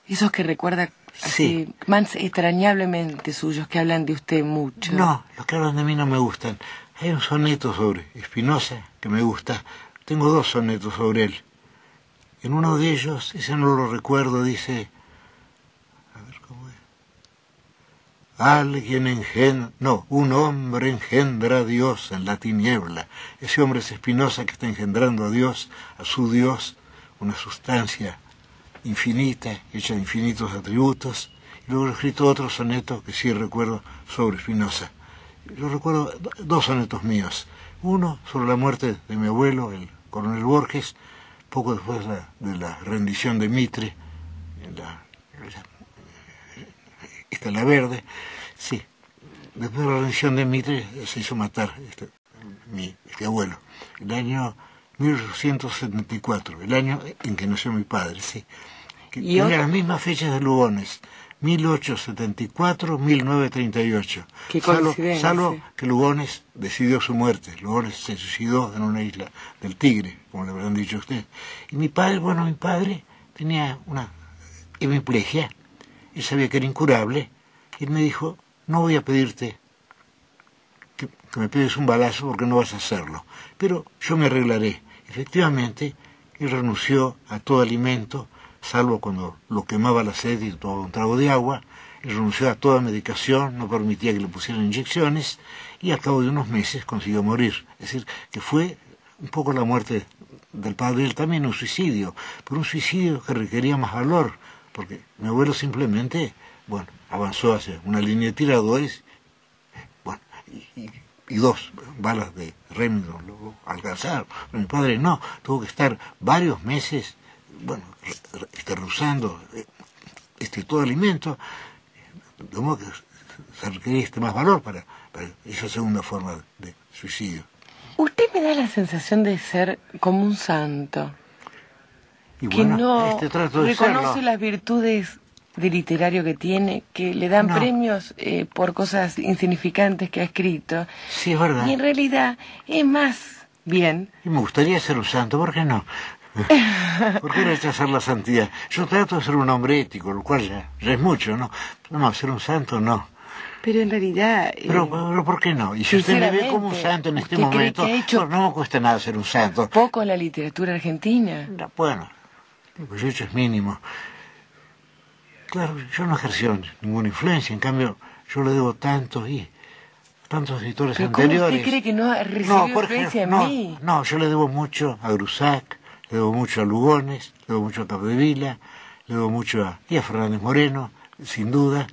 Esos que recuerda así, más extrañablemente suyos, que hablan de usted mucho. No, los que hablan de mí no me gustan. Hay un soneto sobre Espinosa que me gusta. Tengo dos sonetos sobre él. En uno de ellos, ese no lo recuerdo, dice... A ver cómo es. Alguien engendra... No, un hombre engendra a Dios en la tiniebla. Ese hombre es Espinosa que está engendrando a Dios, a su Dios, una sustancia infinita, hecha de infinitos atributos. Y luego he escrito otro soneto que sí recuerdo sobre Spinoza. Yo recuerdo do- dos sonetos míos. Uno sobre la muerte de mi abuelo, el coronel Borges, poco después de la, la rendición de Mitre, en la, esta la verde. Sí, después de la rendición de Mitre se hizo matar este, mi este abuelo. El año 1874, el año en que nació mi padre, sí. Que ¿Y tenía otro? las mismas fechas de Lugones. 1874-1938. Qué Salvo, salvo que Lugones decidió su muerte. Lugones se suicidó en una isla del Tigre, como le habrán dicho a usted. Y mi padre, bueno, mi padre tenía una hemiplegia. Él sabía que era incurable. Y él me dijo, no voy a pedirte que, que me pedes un balazo porque no vas a hacerlo. Pero yo me arreglaré. Efectivamente, él renunció a todo alimento, salvo cuando lo quemaba la sed y tomaba un trago de agua. Renunció a toda medicación, no permitía que le pusieran inyecciones y al cabo de unos meses consiguió morir. Es decir, que fue un poco la muerte del padre, él también un suicidio, pero un suicidio que requería más valor, porque mi abuelo simplemente, bueno, avanzó hacia una línea de tiradores, bueno, y, y- y dos balas de Remington lo alcanzaron. Pero mi padre no, tuvo que estar varios meses, bueno, este, rehusando eh, este, todo alimento, de modo que se requería este más valor para, para esa segunda forma de suicidio. Usted me da la sensación de ser como un santo, Y que no este trato de reconoce serlo. las virtudes de literario que tiene, que le dan No. premios eh, por cosas insignificantes que ha escrito. Sí, es verdad. Y en realidad es más bien. Y me gustaría ser un santo, ¿por qué no? ¿Por qué rechazar la santidad? Yo trato de ser un hombre ético, lo cual ya, ya es mucho, ¿no? No, ser un santo no. Pero en realidad... eh, Pero, pero ¿por qué no? Y si usted me ve como un santo en este ¿usted cree momento, ha hecho- no, no me cuesta nada ser un santo. poco en la literatura argentina. No, Bueno, lo que yo he hecho es mínimo. Claro, yo no ejerció ninguna influencia, en cambio, yo le debo tanto y tantos editores Pero ¿cómo anteriores. usted cree que no ha recibido por influencia en no, mí? no, yo le debo mucho a Grusac, le debo mucho a Lugones, le debo mucho a Capdevila, le debo mucho a, y Fernández Moreno, sin duda.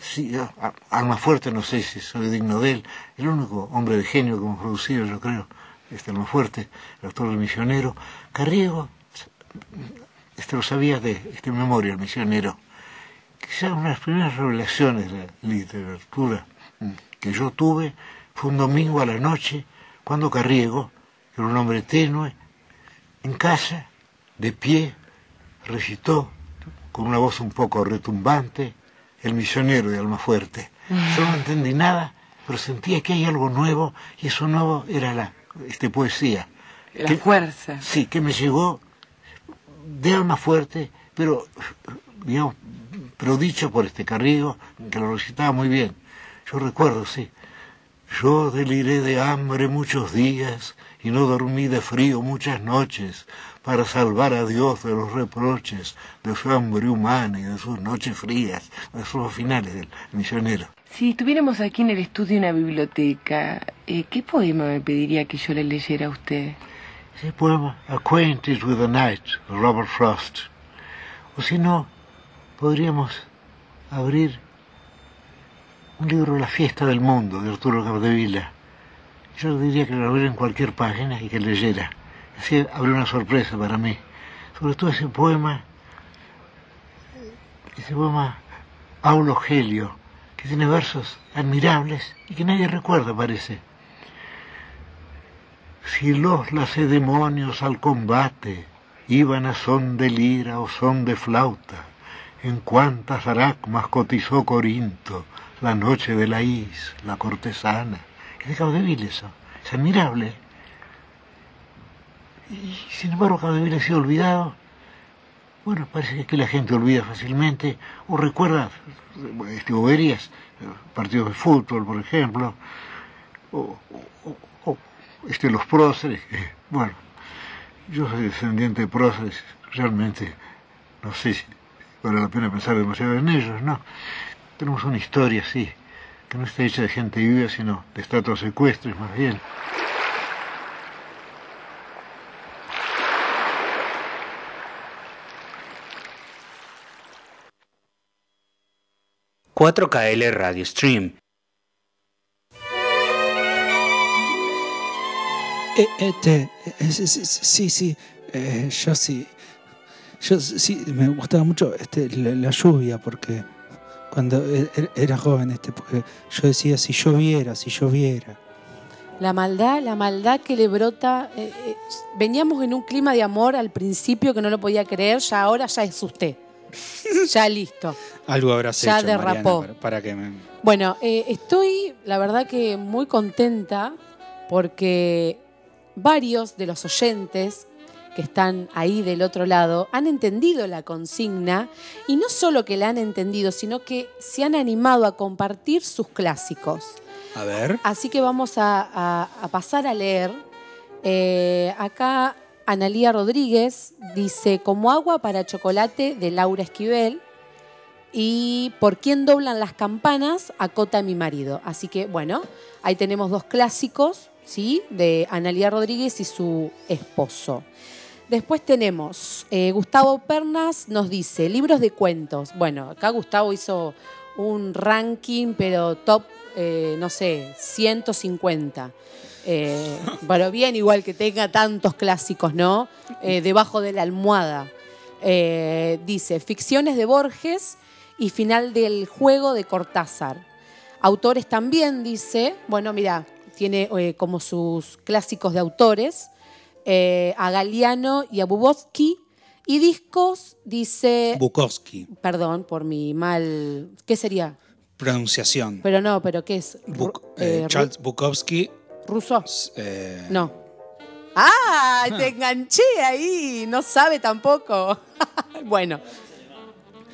Sí, Fuerte no sé si soy digno de él, el único hombre de genio que hemos producido, yo creo, este Alma Fuerte, el autor del misionero. Carriego, este lo sabía de este memoria, el misionero. Quizá una de las primeras revelaciones de la literatura que yo tuve fue un domingo a la noche, cuando Carriego, que era un hombre tenue, en casa, de pie, recitó con una voz un poco retumbante El misionero de Almafuerte. Yo no entendí nada, pero sentía que hay algo nuevo y eso nuevo era la este, poesía. La Que- fuerza. Sí, que me llegó de alma fuerte, pero, digamos, pero dicho por este Carriego, que lo recitaba muy bien. Yo recuerdo, sí. Yo deliré de hambre muchos días y no dormí de frío muchas noches para salvar a Dios de los reproches de su hambre humana y de sus noches frías, de sus finales del misionero. Si tuviéramos aquí en el estudio una biblioteca, eh, ¿qué poema me pediría que yo le leyera a usted? Ese poema, Acquainted with the Night, de Robert Frost. O si no, podríamos abrir un libro, La fiesta del mundo, de Arturo Capdevila. Yo diría que lo abriera en cualquier página y que leyera. Así habría una sorpresa para mí. Sobre todo ese poema, ese poema Aulo Gelio, que tiene versos admirables y que nadie recuerda, parece. Si los lacedemonios al combate iban a son de lira o son de flauta, en cuántas aracmas cotizó Corinto la noche de la is, la cortesana. Es de Caudeville eso, es admirable. Y sin embargo Caudeville ha sido olvidado. Bueno, parece que la gente olvida fácilmente o recuerda este, boberías, partidos de fútbol, por ejemplo, o, este, los próceres, bueno, yo soy descendiente de próceres, realmente no sé si vale la pena pensar demasiado en ellos, ¿no? Tenemos una historia así, que no está hecha de gente viva, sino de estatuas secuestres más bien. 4KL Radio Stream. Eh, este, eh, sí, sí, sí, sí, eh, yo sí, yo sí, me gustaba mucho este, la, la lluvia porque cuando e- e- era joven, este, porque yo decía si lloviera, si lloviera. La maldad, la maldad que le brota. eh, eh, veníamos en un clima de amor al principio que no lo podía creer, ya ahora ya es usted. Ya listo. Algo habrás Ya hecho, Mariana, derrapó. para, para que me... Bueno, eh, estoy, la verdad que muy contenta porque varios de los oyentes que están ahí del otro lado han entendido la consigna y no solo que la han entendido, sino que se han animado a compartir sus clásicos. A ver. Así que vamos a, a- a pasar a leer. Eh, acá Analía Rodríguez dice, como agua para chocolate de Laura Esquivel. Y por quién doblan las campanas, acota mi marido. Así que bueno, ahí tenemos dos clásicos, ¿sí? De Analía Rodríguez y su esposo. Después tenemos eh, Gustavo Pernas nos dice, libros de cuentos. Bueno, acá Gustavo hizo un ranking, pero top, eh, no sé, 150. Eh, bueno, bien, igual que tenga tantos clásicos, ¿no? Eh, debajo de la almohada. Dice, ficciones de Borges y final del juego de Cortázar. Autores también, dice, bueno, mira, tiene como sus clásicos de autores, eh, a Galeano y a Bubovsky. Y discos, dice, Bukowski, perdón por mi mal, ¿qué sería? pronunciación. Pero no, pero ¿qué es? Buk- eh, eh, Charles Bukowski. ¿Ruso? No. ¡Ah! Te enganché ahí. No sabe tampoco. bueno.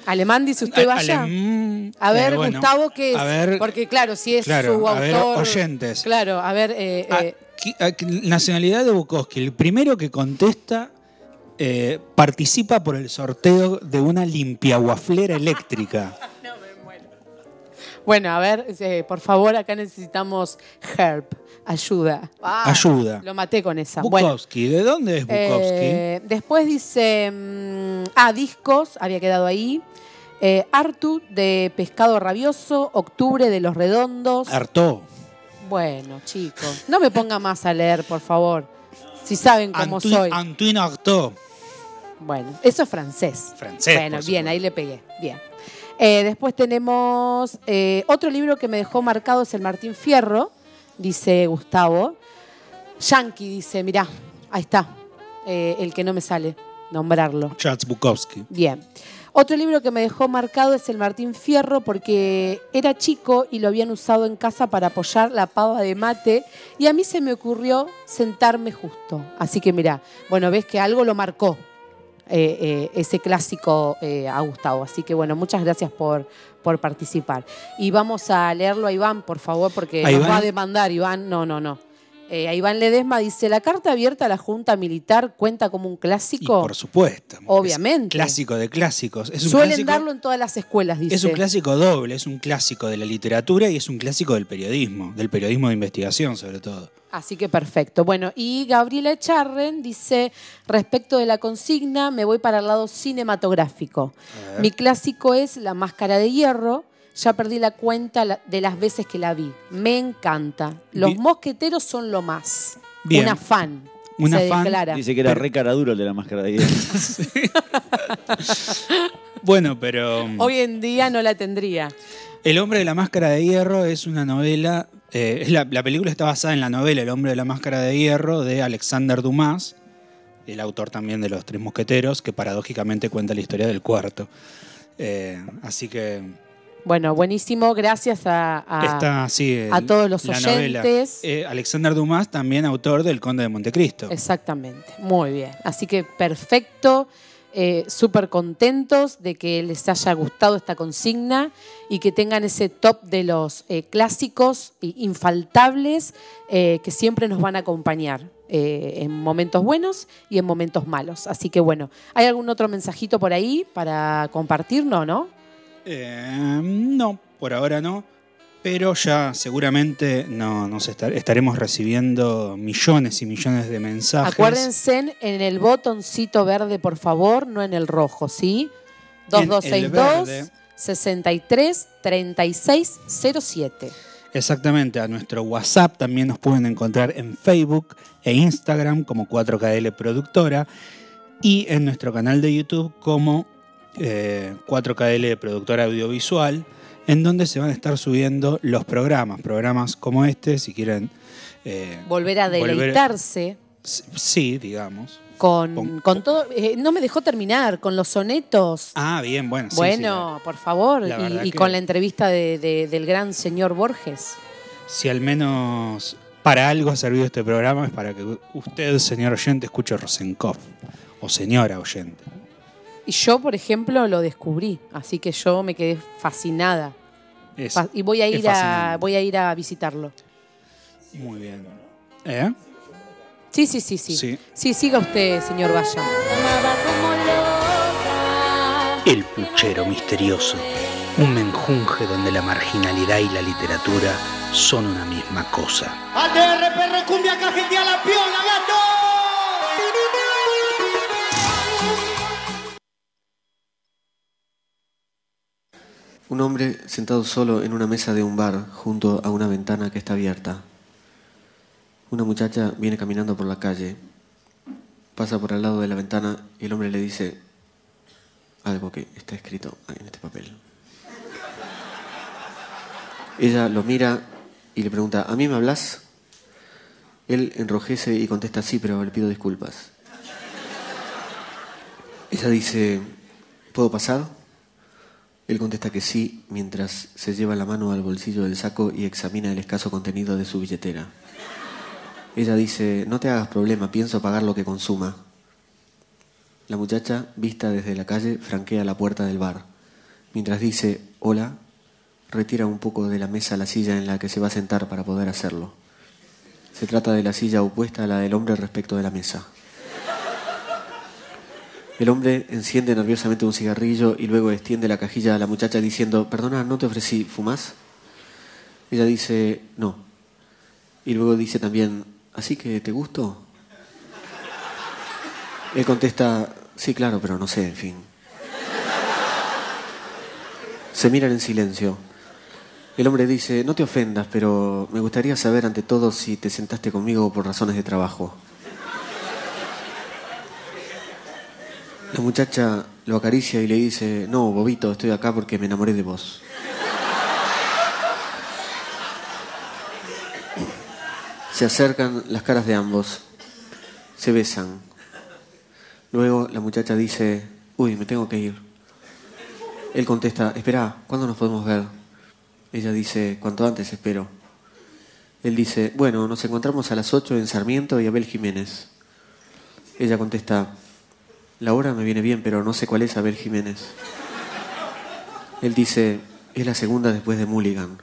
Alemán dice usted a- vaya. alem- A ver, eh, bueno, Gustavo, ¿qué es? a ver, Porque claro, si es claro, su a autor. ver, oyentes. Claro, a ver. eh, Ah, eh, ah, nacionalidad de Bukowski. El primero que contesta eh, participa por el sorteo de una limpiaguaflera eléctrica. bueno, a ver, por favor, acá necesitamos help, ayuda. Ah, Ayuda. Lo maté con esa. Bueno, Bukowski. ¿De dónde es Bukowski? Eh, después dice, mm, ah, discos, había quedado ahí. Eh, Artu de Pescado Rabioso, Octubre de Los Redondos. Artaud. bueno, chicos, no me ponga más a leer, por favor. Si saben cómo soy. Antoine Artaud. Bueno, eso es francés. Francés, Bueno, por bien, ahí le pegué. Bien. Eh, después tenemos eh, otro libro que me dejó marcado es el Martín Fierro, dice Gustavo. Yankee dice, mirá, ahí está, eh, el que no me sale nombrarlo. Charles Bukowski. Bien. Otro libro que me dejó marcado es el Martín Fierro porque era chico y lo habían usado en casa para apoyar la pava de mate y a mí se me ocurrió sentarme justo. Así que mira, bueno, ves que algo lo marcó eh, eh, ese clásico eh, a Gustavo. Así que bueno, muchas gracias por, por participar. Y vamos a leerlo a Iván, por favor, porque ¿A nos Iván? va a demandar Iván. No, no, no. A Iván Ledesma dice, ¿la carta abierta a la Junta Militar cuenta como un Y clásico? por supuesto. Obviamente. Clásico de clásicos. Es un Suelen clásico, darlo en todas las escuelas, dice. Es un clásico doble, es un clásico de la literatura y es un clásico del periodismo, del periodismo de investigación sobre todo. Así que perfecto. Bueno, y Gabriela Echarren dice, respecto de la consigna, me voy para el lado cinematográfico. Mi clásico es La Máscara de Hierro. Ya perdí la cuenta de las veces que la vi. Me encanta. Los Bien. mosqueteros son lo más. Bien. Una fan. Una se fan. declara. Dice que era re cara duro el de la máscara de hierro. Bueno, pero Hoy en día no la tendría. El hombre de la máscara de hierro es una novela, eh, la, la película está basada en la novela El hombre de la máscara de hierro de Alexander Dumas, el autor también de Los Tres Mosqueteros, que paradójicamente cuenta la historia del cuarto. Eh, así que Bueno, buenísimo. Gracias a, a- el- todos los oyentes. Eh, Alexander Dumas, también autor del Conde de Montecristo. Exactamente, muy bien. Así que perfecto, eh, súper contentos de que les haya gustado esta consigna y que tengan ese top de los eh, clásicos infaltables eh, que siempre nos van a acompañar eh, en momentos buenos y en momentos malos. Así que bueno, ¿hay algún otro mensajito por ahí para compartir? No, ¿no? Eh, no, por ahora no. Pero ya seguramente no, nos estar- estaremos recibiendo millones y millones de mensajes. Acuérdense en el botoncito verde, por favor, no en el rojo, ¿sí? En el 2262 verde. 63 36 07. Exactamente, a nuestro WhatsApp también nos pueden encontrar en Facebook e Instagram como 4KL Productora y en nuestro canal de YouTube como eh, 4KL Productora Audiovisual, en donde se van a estar subiendo los programas, programas como este, si quieren... eh, Volver a Volver- deleitarse sí, digamos. con, con todo. eh, no me dejó terminar, con los sonetos. Ah, bien, bueno. sí, bueno, por favor, y, y que- con la entrevista de- de- del gran señor Borges. Si al menos para algo ha servido este programa es para que usted, señor oyente, escuche Rosenkopf. O señora oyente. Y yo, por ejemplo, lo descubrí, así que yo me quedé fascinada. Es- Fa- y voy a es ir a voy a ir a visitarlo. Muy bien. ¿Eh? Sí, sí, sí, sí. Sí. Sí, siga usted, señor Vaya. El puchero misterioso. Un menjunje donde la marginalidad y la literatura son una misma cosa. La piola, Un hombre sentado solo en una mesa de un bar junto a una ventana que está abierta. Una muchacha viene caminando por la calle, pasa por al lado de la ventana y el hombre le dice algo que está escrito en este papel. Ella lo mira y le pregunta, ¿a mí me hablas? Él enrojece y contesta, sí, pero le pido disculpas. Ella dice, ¿puedo pasar? Él contesta que sí, mientras se lleva la mano al bolsillo del saco y examina el escaso contenido de su billetera. Ella dice, no te hagas problema, pienso pagar lo que consuma. La muchacha, vista desde la calle, franquea la puerta del bar. Mientras dice, hola, retira un poco de la mesa la silla en la que se va a sentar para poder hacerlo. Se trata de la silla opuesta a la del hombre respecto de la mesa. El hombre enciende nerviosamente un cigarrillo y luego extiende la cajilla a la muchacha diciendo, perdona, ¿no te ofrecí fumás? Ella dice, no. Y luego dice también, ¿así que te gustó? Él contesta, sí, claro, pero no sé, en fin. Se miran en silencio. El hombre dice, no te ofendas, pero me gustaría saber ante todo si te sentaste conmigo por razones de trabajo. La muchacha lo acaricia y le dice, no, bobito, estoy acá porque me enamoré de vos. Se acercan las caras de ambos, se besan. Luego la muchacha dice, uy, me tengo que ir. Él contesta, espera, ¿cuándo nos podemos ver? Ella dice, cuanto antes espero. Él dice, bueno, nos encontramos a las 8 en Sarmiento y Abel Jiménez. Ella contesta, la hora me viene bien, pero no sé cuál es Abel Jiménez. Él dice, es la segunda después de Mulligan.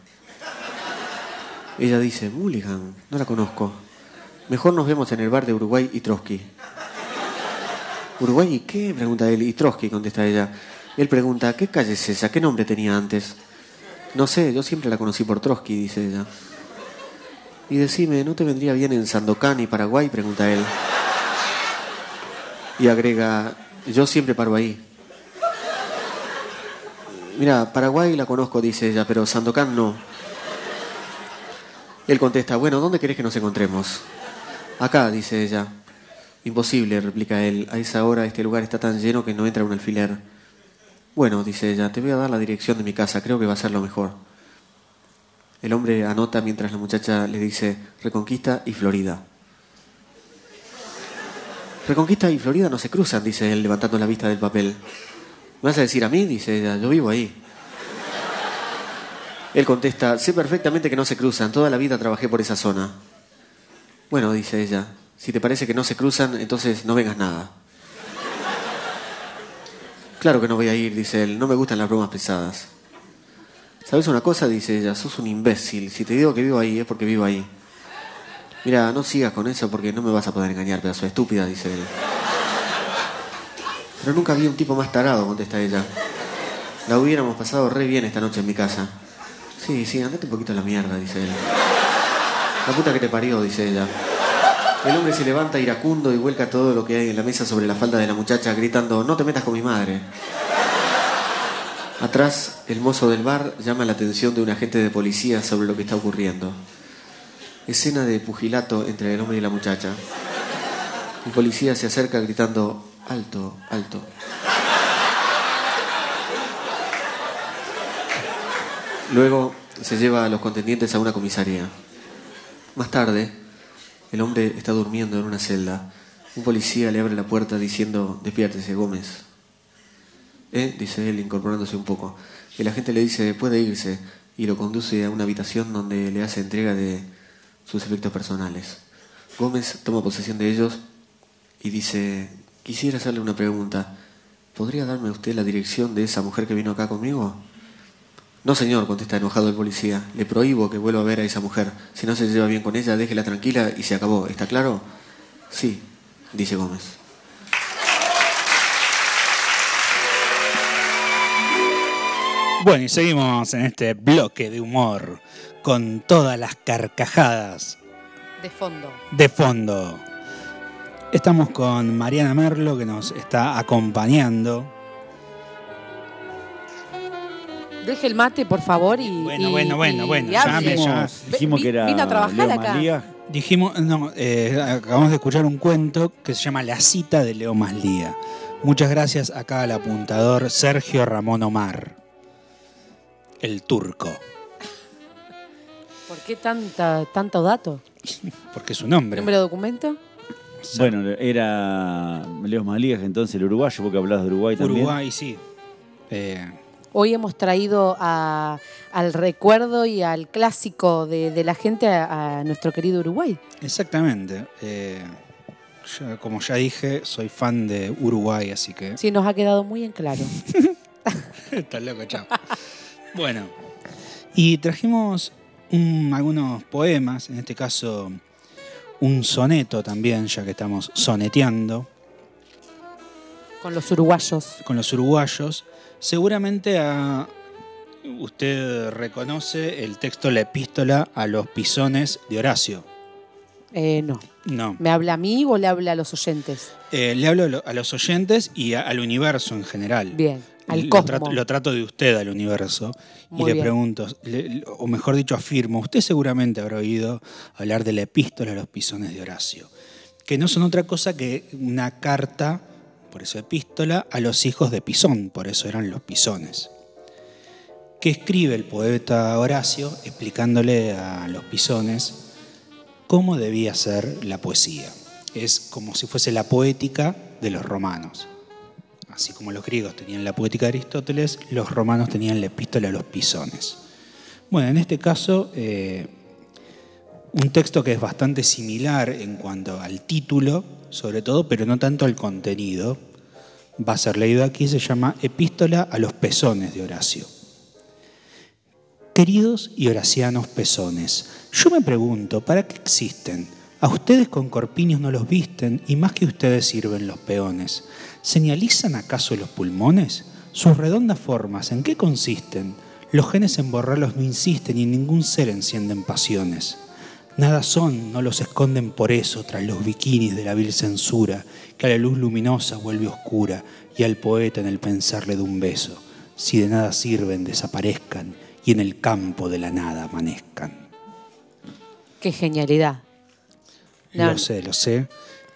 Ella dice, Mulligan, no la conozco. Mejor nos vemos en el bar de Uruguay y Trotsky. ¿Uruguay y qué? pregunta él. Y Trotsky, contesta ella. Él pregunta, ¿qué calle es esa? ¿Qué nombre tenía antes? No sé, yo siempre la conocí por Trotsky, dice ella. Y decime, ¿no te vendría bien en Sandokan y Paraguay? pregunta él. Y agrega, yo siempre paro ahí. Mira, Paraguay la conozco, dice ella, pero Sandokan no. Él contesta, bueno, ¿dónde querés que nos encontremos? Acá, dice ella. Imposible, replica él. A esa hora este lugar está tan lleno que no entra un alfiler. Bueno, dice ella, te voy a dar la dirección de mi casa, creo que va a ser lo mejor. El hombre anota mientras la muchacha le dice Reconquista y Florida. Reconquista y Florida no se cruzan, dice él, levantando la vista del papel. ¿Me vas a decir a mí? Dice ella, yo vivo ahí. Él contesta, sé perfectamente que no se cruzan, toda la vida trabajé por esa zona. Bueno, dice ella, si te parece que no se cruzan, entonces no vengas nada. Claro que no voy a ir, dice él, no me gustan las bromas pesadas. ¿Sabes una cosa? Dice ella, sos un imbécil. Si te digo que vivo ahí es porque vivo ahí. Mira, no sigas con eso porque no me vas a poder engañar, pedazo estúpida, dice él. Pero nunca vi un tipo más tarado, contesta ella. La hubiéramos pasado re bien esta noche en mi casa. Sí, sí, andate un poquito a la mierda, dice él. La puta que te parió, dice ella. El hombre se levanta iracundo y vuelca todo lo que hay en la mesa sobre la falda de la muchacha, gritando, no te metas con mi madre. Atrás, el mozo del bar llama la atención de un agente de policía sobre lo que está ocurriendo. Escena de pugilato entre el hombre y la muchacha. El policía se acerca gritando, alto, alto. Luego se lleva a los contendientes a una comisaría. Más tarde, el hombre está durmiendo en una celda. Un policía le abre la puerta diciendo, despiértese, Gómez. ¿Eh? dice él, incorporándose un poco. El agente le dice, puede irse, y lo conduce a una habitación donde le hace entrega de sus efectos personales. Gómez toma posesión de ellos y dice, quisiera hacerle una pregunta. ¿Podría darme usted la dirección de esa mujer que vino acá conmigo? No, señor, contesta enojado el policía. Le prohíbo que vuelva a ver a esa mujer. Si no se lleva bien con ella, déjela tranquila y se acabó. ¿Está claro? Sí, dice Gómez. Bueno, y seguimos en este bloque de humor con todas las carcajadas De fondo. de fondo. Estamos con Mariana Merlo que nos está acompañando. Deje el mate, por favor, y. Bueno, y- bueno, bueno, y bueno, llame, ya. Dijimos que era Vino a trabajar Leo acá. Maslía. Dijimos, no, eh, acabamos de escuchar un cuento que se llama La cita de Leo Maslía. Muchas gracias acá al apuntador Sergio Ramón Omar, el turco, ¿Por qué tanta, tanto dato? porque es su nombre. ¿Número de documento? Bueno, era Leo Malías, entonces el uruguayo, porque hablabas de Uruguay también. Uruguay, sí. Eh, Hoy hemos traído a- al recuerdo y al clásico de, de la gente a, a nuestro querido Uruguay. exactamente. Eh, yo, como ya dije, soy fan de Uruguay, así que... Sí, nos ha quedado muy en claro. Está loco, chao. Bueno, y trajimos un- algunos poemas, en este caso un soneto también, ya que estamos soneteando Con los uruguayos. con los uruguayos. Seguramente a- usted reconoce el texto La epístola a los pisones de Horacio. Eh, no. No. ¿Me habla a mí o le habla a los oyentes? Eh, le hablo a lo- a los oyentes y a- al universo en general. Bien, al lo cosmo. trato, lo trato de usted al universo y le pregunto, le- o mejor dicho afirmo, usted seguramente habrá oído hablar de la epístola a los pisones de Horacio, que no son otra cosa que una carta, por eso epístola, a los hijos de Pisón, por eso eran los pisones, que escribe el poeta Horacio explicándole a los pisones cómo debía ser la poesía. Es como si fuese la poética de los romanos. Así como los griegos tenían la poética de Aristóteles, los romanos tenían la epístola a los pisones. Bueno, en este caso, eh, un texto que es bastante similar en cuanto al título, sobre todo, pero no tanto al contenido, va a ser leído aquí, se llama Epístola a los pezones de Horacio. Queridos y horacianos pezones, yo me pregunto, ¿para qué existen? A ustedes con corpiños no los visten y más que ustedes sirven los peones. ¿Señalizan acaso los pulmones? Sus redondas formas, ¿en qué consisten? Los genes en borrarlos no insisten y en ningún ser encienden pasiones. Nada son, no los esconden por eso tras los bikinis de la vil censura, que a la luz luminosa vuelve oscura y al poeta en el pensar le da un beso. Si de nada sirven, desaparezcan y en el campo de la nada amanezcan. Qué genialidad. No, Lo sé, lo sé.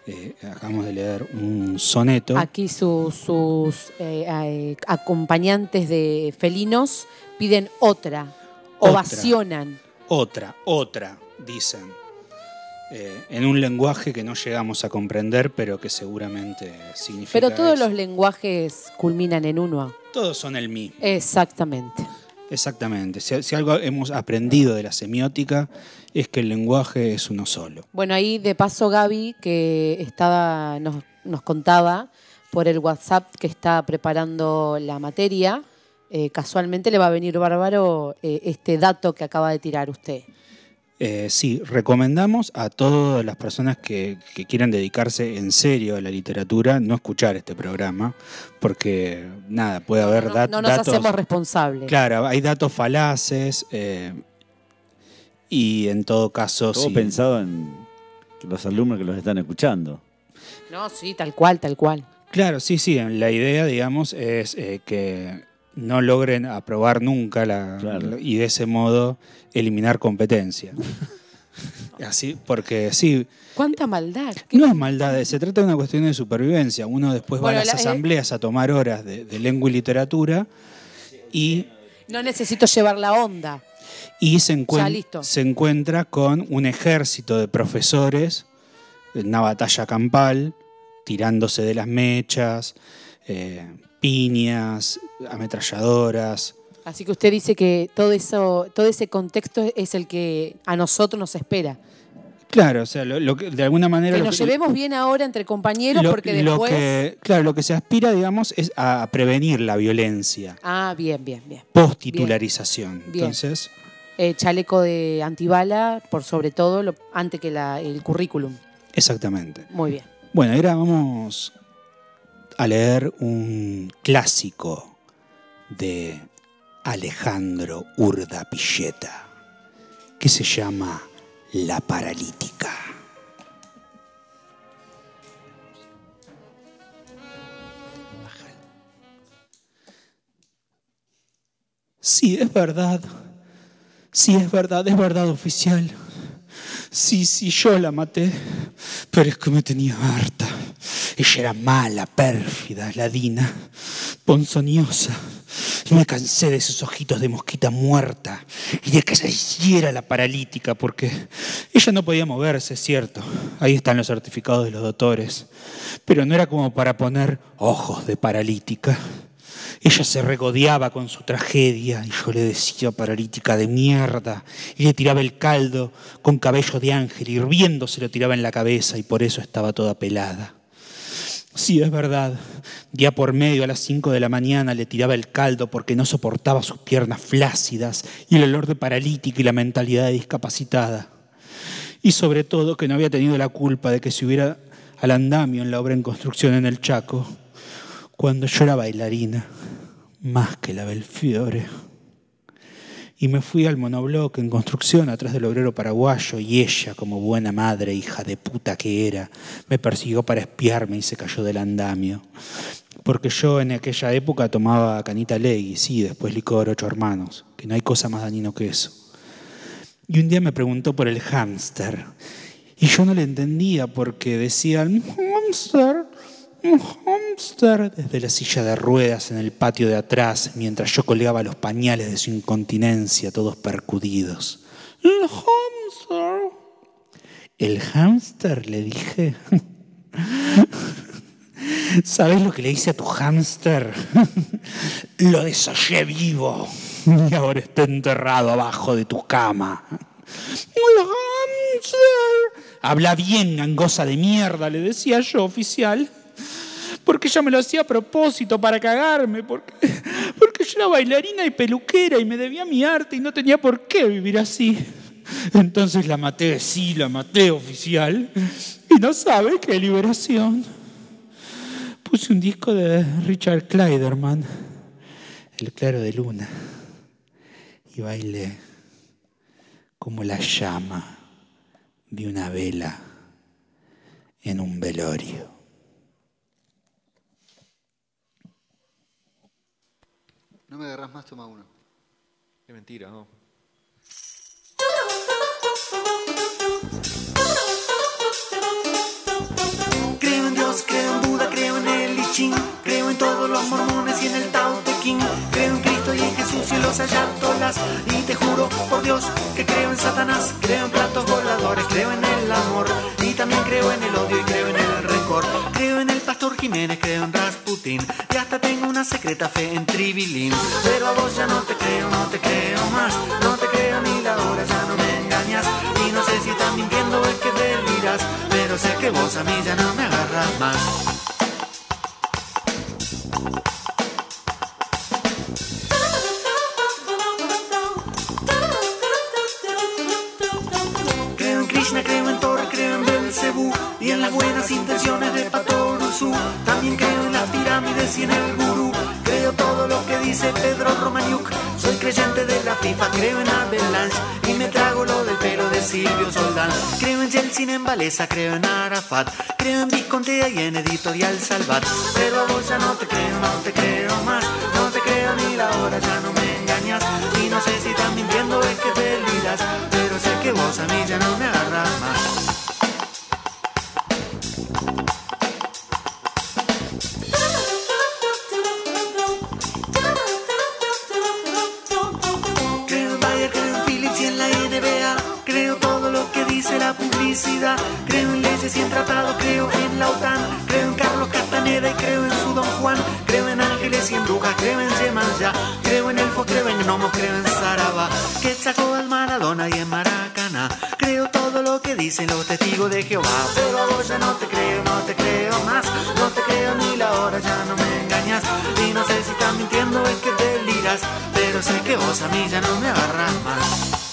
Eh, acabamos de leer un soneto. Aquí su- sus eh, eh, acompañantes de felinos piden otra, Otra. ovacionan. Otra, otra, dicen. Eh, en un lenguaje que no llegamos a comprender, pero que seguramente significa. Pero todos eso. los lenguajes culminan en uno. Todos son el mismo. Exactamente. Exactamente. Si, si algo hemos aprendido de la semiótica es que el lenguaje es uno solo. Bueno, ahí de paso Gaby, que estaba, nos, nos contaba por el WhatsApp que está preparando la materia, eh, casualmente le va a venir bárbaro eh, este dato que acaba de tirar usted. Eh, sí, recomendamos a todas las personas que, que quieran dedicarse en serio a la literatura no escuchar este programa, porque nada, puede haber No, dat- no nos datos. hacemos responsables. Claro, hay datos falaces eh, y en todo caso. Todo sí. pensado en los alumnos que los están escuchando. No, sí, tal cual, tal cual. Claro, sí, sí. La idea, digamos, es eh, que no logren aprobar nunca la, Claro. y de ese modo eliminar competencia. Así, porque sí, ¿Cuánta maldad? no es maldad, se trata de una cuestión de supervivencia. Uno después Bueno, va a las la- eh, asambleas a tomar horas de, de lengua y literatura y, No necesito llevar la onda. y se, encuen- Ya, listo. se encuentra con un ejército de profesores, una batalla campal, tirándose de las mechas, eh, piñas, ametralladoras. Así que usted dice que todo eso, todo ese contexto es el que a nosotros nos espera. Claro, o sea, lo, lo que, de alguna manera... Que lo nos que- llevemos bien ahora entre compañeros lo- porque después... que- claro, lo que se aspira, digamos, es a prevenir la violencia. Ah, bien, bien, bien. Post-titularización. Bien. Entonces, Eh, chaleco de antibala, por sobre todo, antes que la- el currículum. exactamente. Muy bien. Bueno, ahora vamos a leer un clásico de Alejandro Urda Pilleta, que se llama La Paralítica. Sí, es verdad. Sí, es verdad, es verdad, oficial. Sí, sí, yo la maté, pero es que me tenía harta. Ella era mala, pérfida, ladina, ponzoñosa. Y me cansé de esos ojitos de mosquita muerta y de que se hiciera la paralítica, porque ella no podía moverse, cierto. Ahí están los certificados de los doctores. Pero no era como para poner ojos de paralítica. Ella se regodeaba con su tragedia y yo le decía paralítica de mierda y le tiraba el caldo con cabello de ángel, hirviendo se lo tiraba en la cabeza y por eso estaba toda pelada. Sí, es verdad. Día por medio a las 5 de la mañana le tiraba el caldo porque no soportaba sus piernas flácidas y el olor de paralítica y la mentalidad de discapacitada. Y sobre todo que no había tenido la culpa de que se hubiera al andamio en la obra en construcción en el Chaco, cuando yo era bailarina, más que la Belfiore. Y me fui al monobloque en construcción atrás del obrero paraguayo y ella, como buena madre, hija de puta que era, me persiguió para espiarme y se cayó del andamio. Porque yo en aquella época tomaba canita ley, sí, después licor ocho hermanos, que no hay cosa más dañino que eso. Y un día me preguntó por el hámster. Y yo no le entendía porque decían, hámster, un hámster, desde la silla de ruedas en el patio de atrás, mientras yo colgaba los pañales de su incontinencia, todos percudidos. El hámster. ¿El hámster? Le dije. ¿Sabes lo que le hice a tu hámster? lo desollé vivo y ahora está enterrado abajo de tu cama. ¡El hámster! Habla bien, gangosa de mierda, le decía yo, oficial. Porque ella me lo hacía a propósito para cagarme, porque, porque yo era bailarina y peluquera y me debía mi arte y no tenía por qué vivir así. Entonces la maté, sí, la maté, oficial. Y no sabe qué liberación. Puse un disco de Richard Kleiderman, El Claro de Luna, y bailé como la llama de una vela en un velorio. No me agarras más, toma uno. Qué mentira, ¿no? Creo en Dios, creo en Buda, creo en el I Ching, creo en todos los mormones y en el Tao Te Ching. Creo en Y en Jesús y los ayatolas. Y te juro por Dios que creo en Satanás, creo en platos voladores, creo en el amor. Y también creo en el odio y creo en el rencor. Creo en el pastor Jiménez, creo en Rasputin. Y hasta tengo una secreta fe en Tribilín. Pero a vos ya no te creo, no te creo más. No te creo ni la hora, ya no me engañas. Y no sé si estás mintiendo o es que deliras. Pero sé que vos a mí ya no me agarras más. También creo en las pirámides y en el gurú. Creo todo lo que dice Pedro Romaniuk. Soy creyente de la FIFA, creo en Avalanche y me trago lo del pelo de Silvio Soldán. Creo en Yeltsin, en Valesa, creo en Arafat. Creo en Viscontea y en Editorial Salvat. Pero a vos ya no te creo, no te creo más. No te creo ni la hora, ya no me engañas. Y no sé si estás mintiendo, es que te olvidas. Pero sé que vos a mí ya no me agarras más. Creo en elfo, creo en gnomo, creo en Saraba. Que sacó al Maradona y en Maracaná. Creo todo lo que dicen los testigos de Jehová. Pero vos ya no te creo, no te creo más. No te creo ni la hora, ya no me engañas. Y no sé si estás mintiendo, es que deliras. Pero sé que vos a mí ya no me agarras más.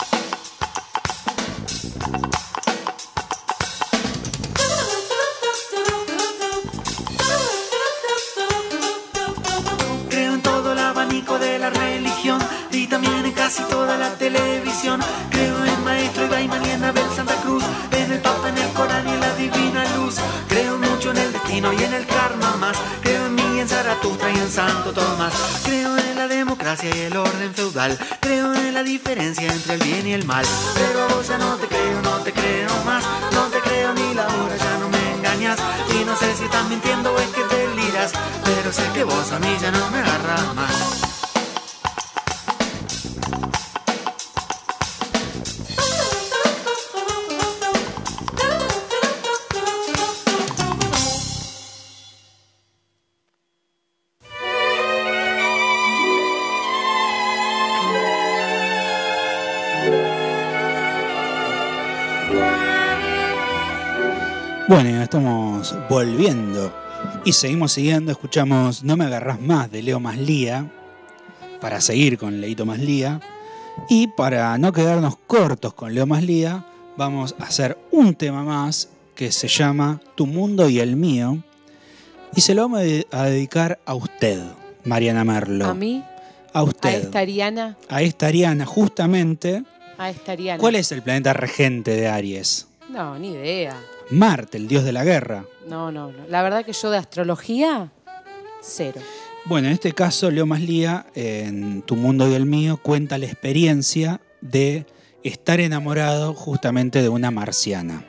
Creo en Maestro y en Abel Santa Cruz, en el Papa, en el Corán y en la Divina Luz. Creo mucho en el destino y en el karma más. Creo en mí, en Zaratustra y en Santo Tomás. Creo en la democracia y el orden feudal. Creo en la diferencia entre el bien y el mal. Pero a vos ya no te creo, no te creo más. No te creo ni la hora, ya no me engañas. Y no sé si estás mintiendo o es que deliras. Pero sé que vos a mí ya no me agarras más. Estamos volviendo y seguimos siguiendo. Escuchamos No me agarrás más de Leo Maslía para seguir con Leito Maslía. Y para no quedarnos cortos con Leo Maslía, vamos a hacer un tema más que se llama Tu mundo y el mío. Y se lo vamos a de- a dedicar a usted, Mariana Merlo. A mí, A a usted. esta Ariana, A esta Ariana, justamente. a esta Ariana. ¿Cuál es el planeta regente de Aries? No, ni idea. Marte, el dios de la guerra. No, no, no. La verdad que yo de astrología, cero. Bueno, en este caso, Leo Maslía, en Tu Mundo y el Mío, cuenta la experiencia de estar enamorado justamente de una marciana.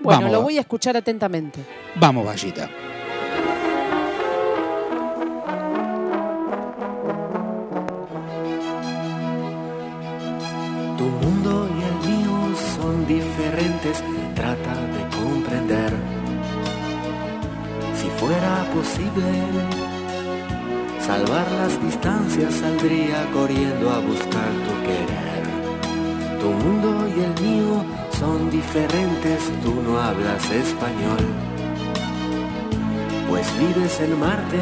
Bueno, Vamos, lo voy a escuchar atentamente. Vamos, Vallita. Trata de comprender. Si fuera posible salvar las distancias, saldría corriendo a buscar tu querer. Tu mundo y el mío son diferentes, tú no hablas español, pues vives en Marte.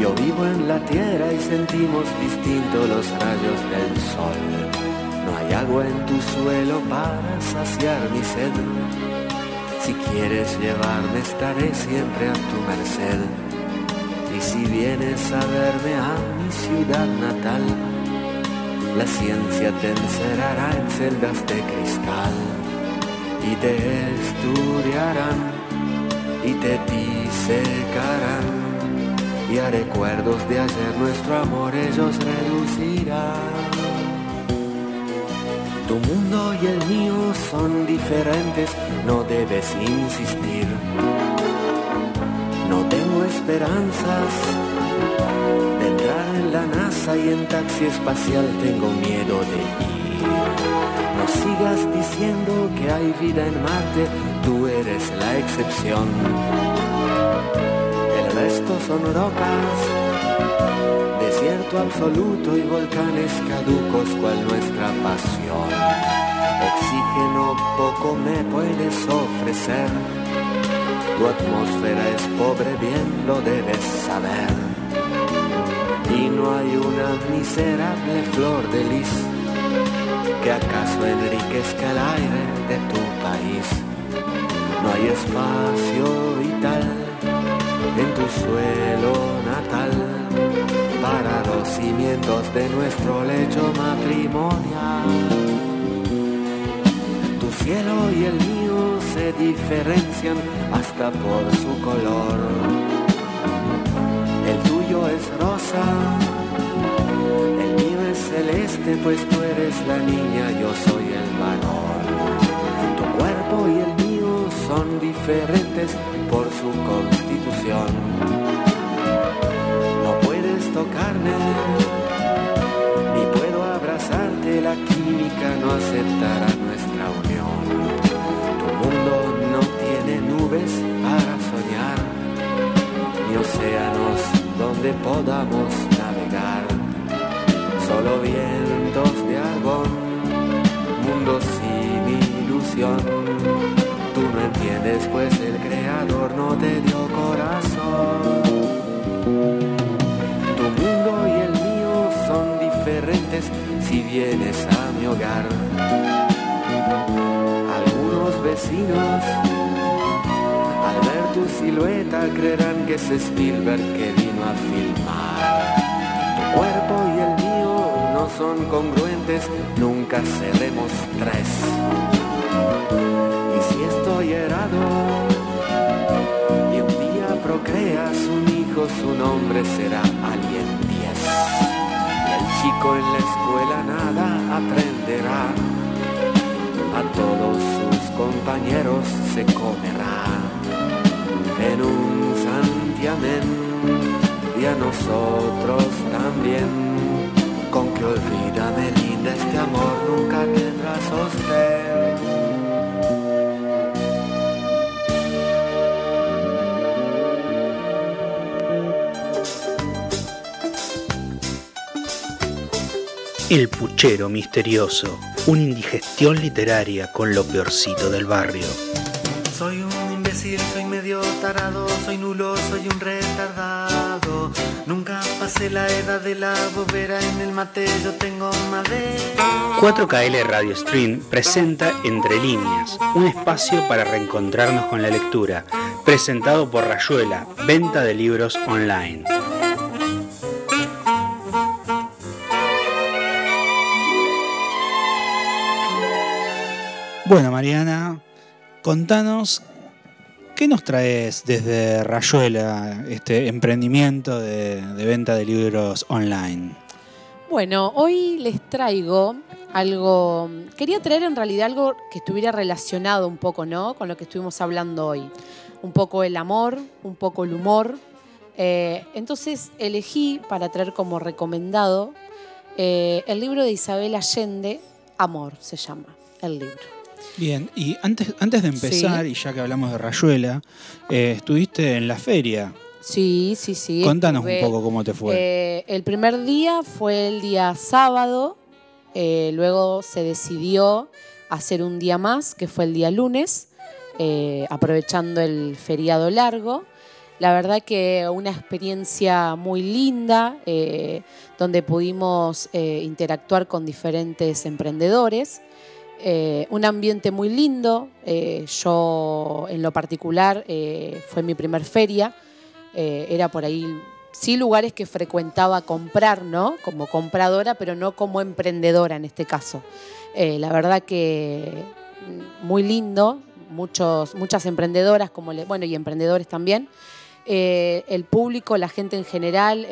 Yo vivo en la tierra y sentimos distintos los rayos del sol. Hay agua en tu suelo para saciar mi sed. Si quieres llevarme estaré siempre a tu merced. Y si vienes a verme a mi ciudad natal, la ciencia te encerrará en celdas de cristal y te estudiarán y te disecarán y a recuerdos de ayer nuestro amor ellos reducirán. Tu mundo y el mío son diferentes, no debes insistir. No tengo esperanzas de entrar en la NASA y en taxi espacial tengo miedo de ir. No sigas diciendo que hay vida en Marte, tú eres la excepción. El resto son rocas, desierto absoluto y volcanes caducos cual nuestra pasión. Oxígeno poco me puedes ofrecer, tu atmósfera es pobre, bien lo debes saber. Y no hay una miserable flor de lis que acaso enriquezca el aire de tu país. No hay espacio vital en tu suelo natal para los cimientos de nuestro lecho matrimonial. Tu cielo y el mío se diferencian hasta por su color. El tuyo es rosa, el mío es celeste, pues tú eres la niña, yo soy el varón. Tu cuerpo y el mío son diferentes por su constitución. Tocarme, ni puedo abrazarte, la química no aceptará nuestra unión. Tu mundo no tiene nubes para soñar, ni océanos donde podamos navegar. Solo vientos de argón, mundo sin ilusión. Tú no entiendes, pues el creador no te dio corazón. Mundo y el mío son diferentes si vienes a mi hogar. Algunos vecinos al ver tu silueta creerán que es Spielberg que vino a filmar. Tu cuerpo y el mío no son congruentes, nunca seremos tres. Su nombre será alguien 10. Y el chico en la escuela nada aprenderá, a todos sus compañeros se comerá en un santiamén y a nosotros también. Con que olvídame linda, este amor nunca tendrá sostén. El puchero misterioso, una indigestión literaria con lo peorcito del barrio. Soy un imbécil, soy medio tarado, soy nulo, soy un retardado. Nunca pasé la edad de la bobera en el mate, yo tengo madera. 4KL Radio Stream presenta Entre Líneas, un espacio para reencontrarnos con la lectura, presentado por Rayuela, venta de libros online. Bueno, Mariana, contanos, ¿qué nos traes desde Rayuela, este emprendimiento de, venta de libros online? Bueno, hoy les traigo algo. Quería traer en realidad algo que estuviera relacionado un poco, ¿no? Con lo que estuvimos hablando hoy. Un poco el amor, un poco el humor. Eh, entonces elegí para traer como recomendado eh, el libro de Isabel Allende, Amor se llama el libro. Bien, y antes, antes de empezar, Sí. y ya que hablamos de Rayuela, eh, estuviste en la feria. Sí, sí, sí. Contanos estuve, un poco cómo te fue. eh, el primer día fue el día sábado, eh, luego se decidió hacer un día más, que fue el día lunes, aprovechando el feriado largo. La verdad que una experiencia muy linda, eh, donde pudimos eh, interactuar con diferentes emprendedores. Eh, un ambiente muy lindo. eh, yo, en lo particular, eh, fue mi primer feria. Era por ahí, sí, lugares que frecuentaba comprar, ¿no? Como compradora, pero no como emprendedora en este caso. La verdad que mm, muy lindo. Muchos, muchas emprendedoras, como le- bueno, y emprendedores también. El público, la gente en general,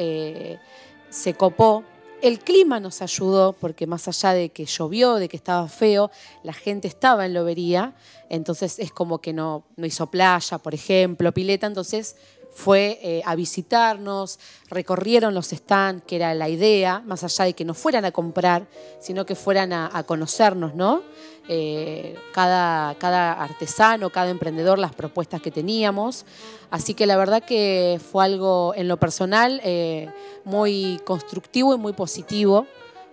se copó. El clima nos ayudó, porque más allá de que llovió, de que estaba feo, la gente estaba en lobería, entonces es como que no, no hizo playa, por ejemplo, pileta, entonces fue eh, a visitarnos, recorrieron los stands, que era la idea, más allá de que no fueran a comprar, sino que fueran a, conocernos, ¿no? Eh, cada, cada artesano, cada emprendedor, las propuestas que teníamos. Así que la verdad que fue algo en lo personal eh, muy constructivo y muy positivo.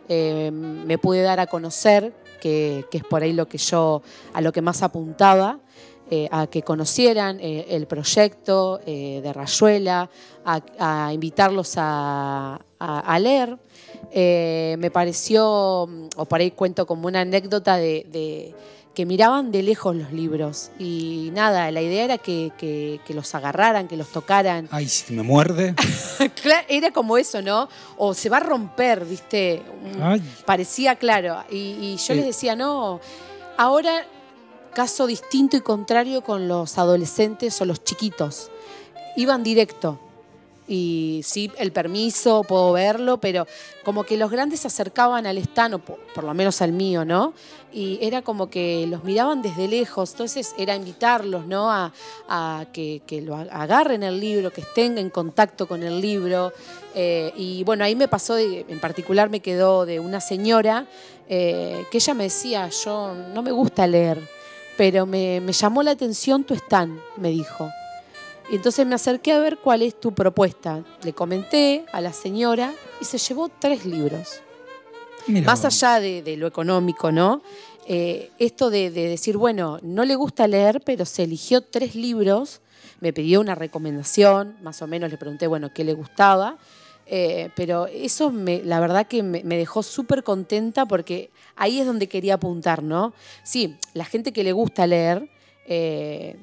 Me pude dar a conocer, que, que es por ahí lo que yo, a lo que más apuntaba, eh, a que conocieran eh, el proyecto eh, de Rayuela, a, a invitarlos a, a- a leer. Me pareció, o por ahí cuento como una anécdota de, de que miraban de lejos los libros y nada, la idea era que, que- que los agarraran, que los tocaran. Ay, si me muerde. Era como eso, ¿no? O se va a romper, ¿viste? Ay. Parecía claro. Y, y yo les decía, no, ahora caso distinto y contrario con los adolescentes o los chiquitos. Iban directo. Y sí, el permiso, puedo verlo, pero como que los grandes se acercaban al estano, por, por lo menos al mío, ¿no? Y era como que los miraban desde lejos, entonces era invitarlos, ¿no? A, que, lo agarren el libro, que estén en contacto con el libro. Eh, y bueno, ahí me pasó, en particular me quedó de una señora eh, que ella me decía, yo no me gusta leer, pero me, me llamó la atención tu stand, me dijo. Y entonces me acerqué a ver cuál es tu propuesta. Le comenté a la señora y se llevó tres libros. Mira Más allá de, de lo económico, ¿no? Eh, esto de, de decir, bueno, no le gusta leer, pero se eligió tres libros, me pidió una recomendación, más o menos le pregunté, bueno, qué le gustaba, eh, pero eso me, la verdad que me, dejó súper contenta porque ahí es donde quería apuntar, ¿no? Sí, la gente que le gusta leer, eh,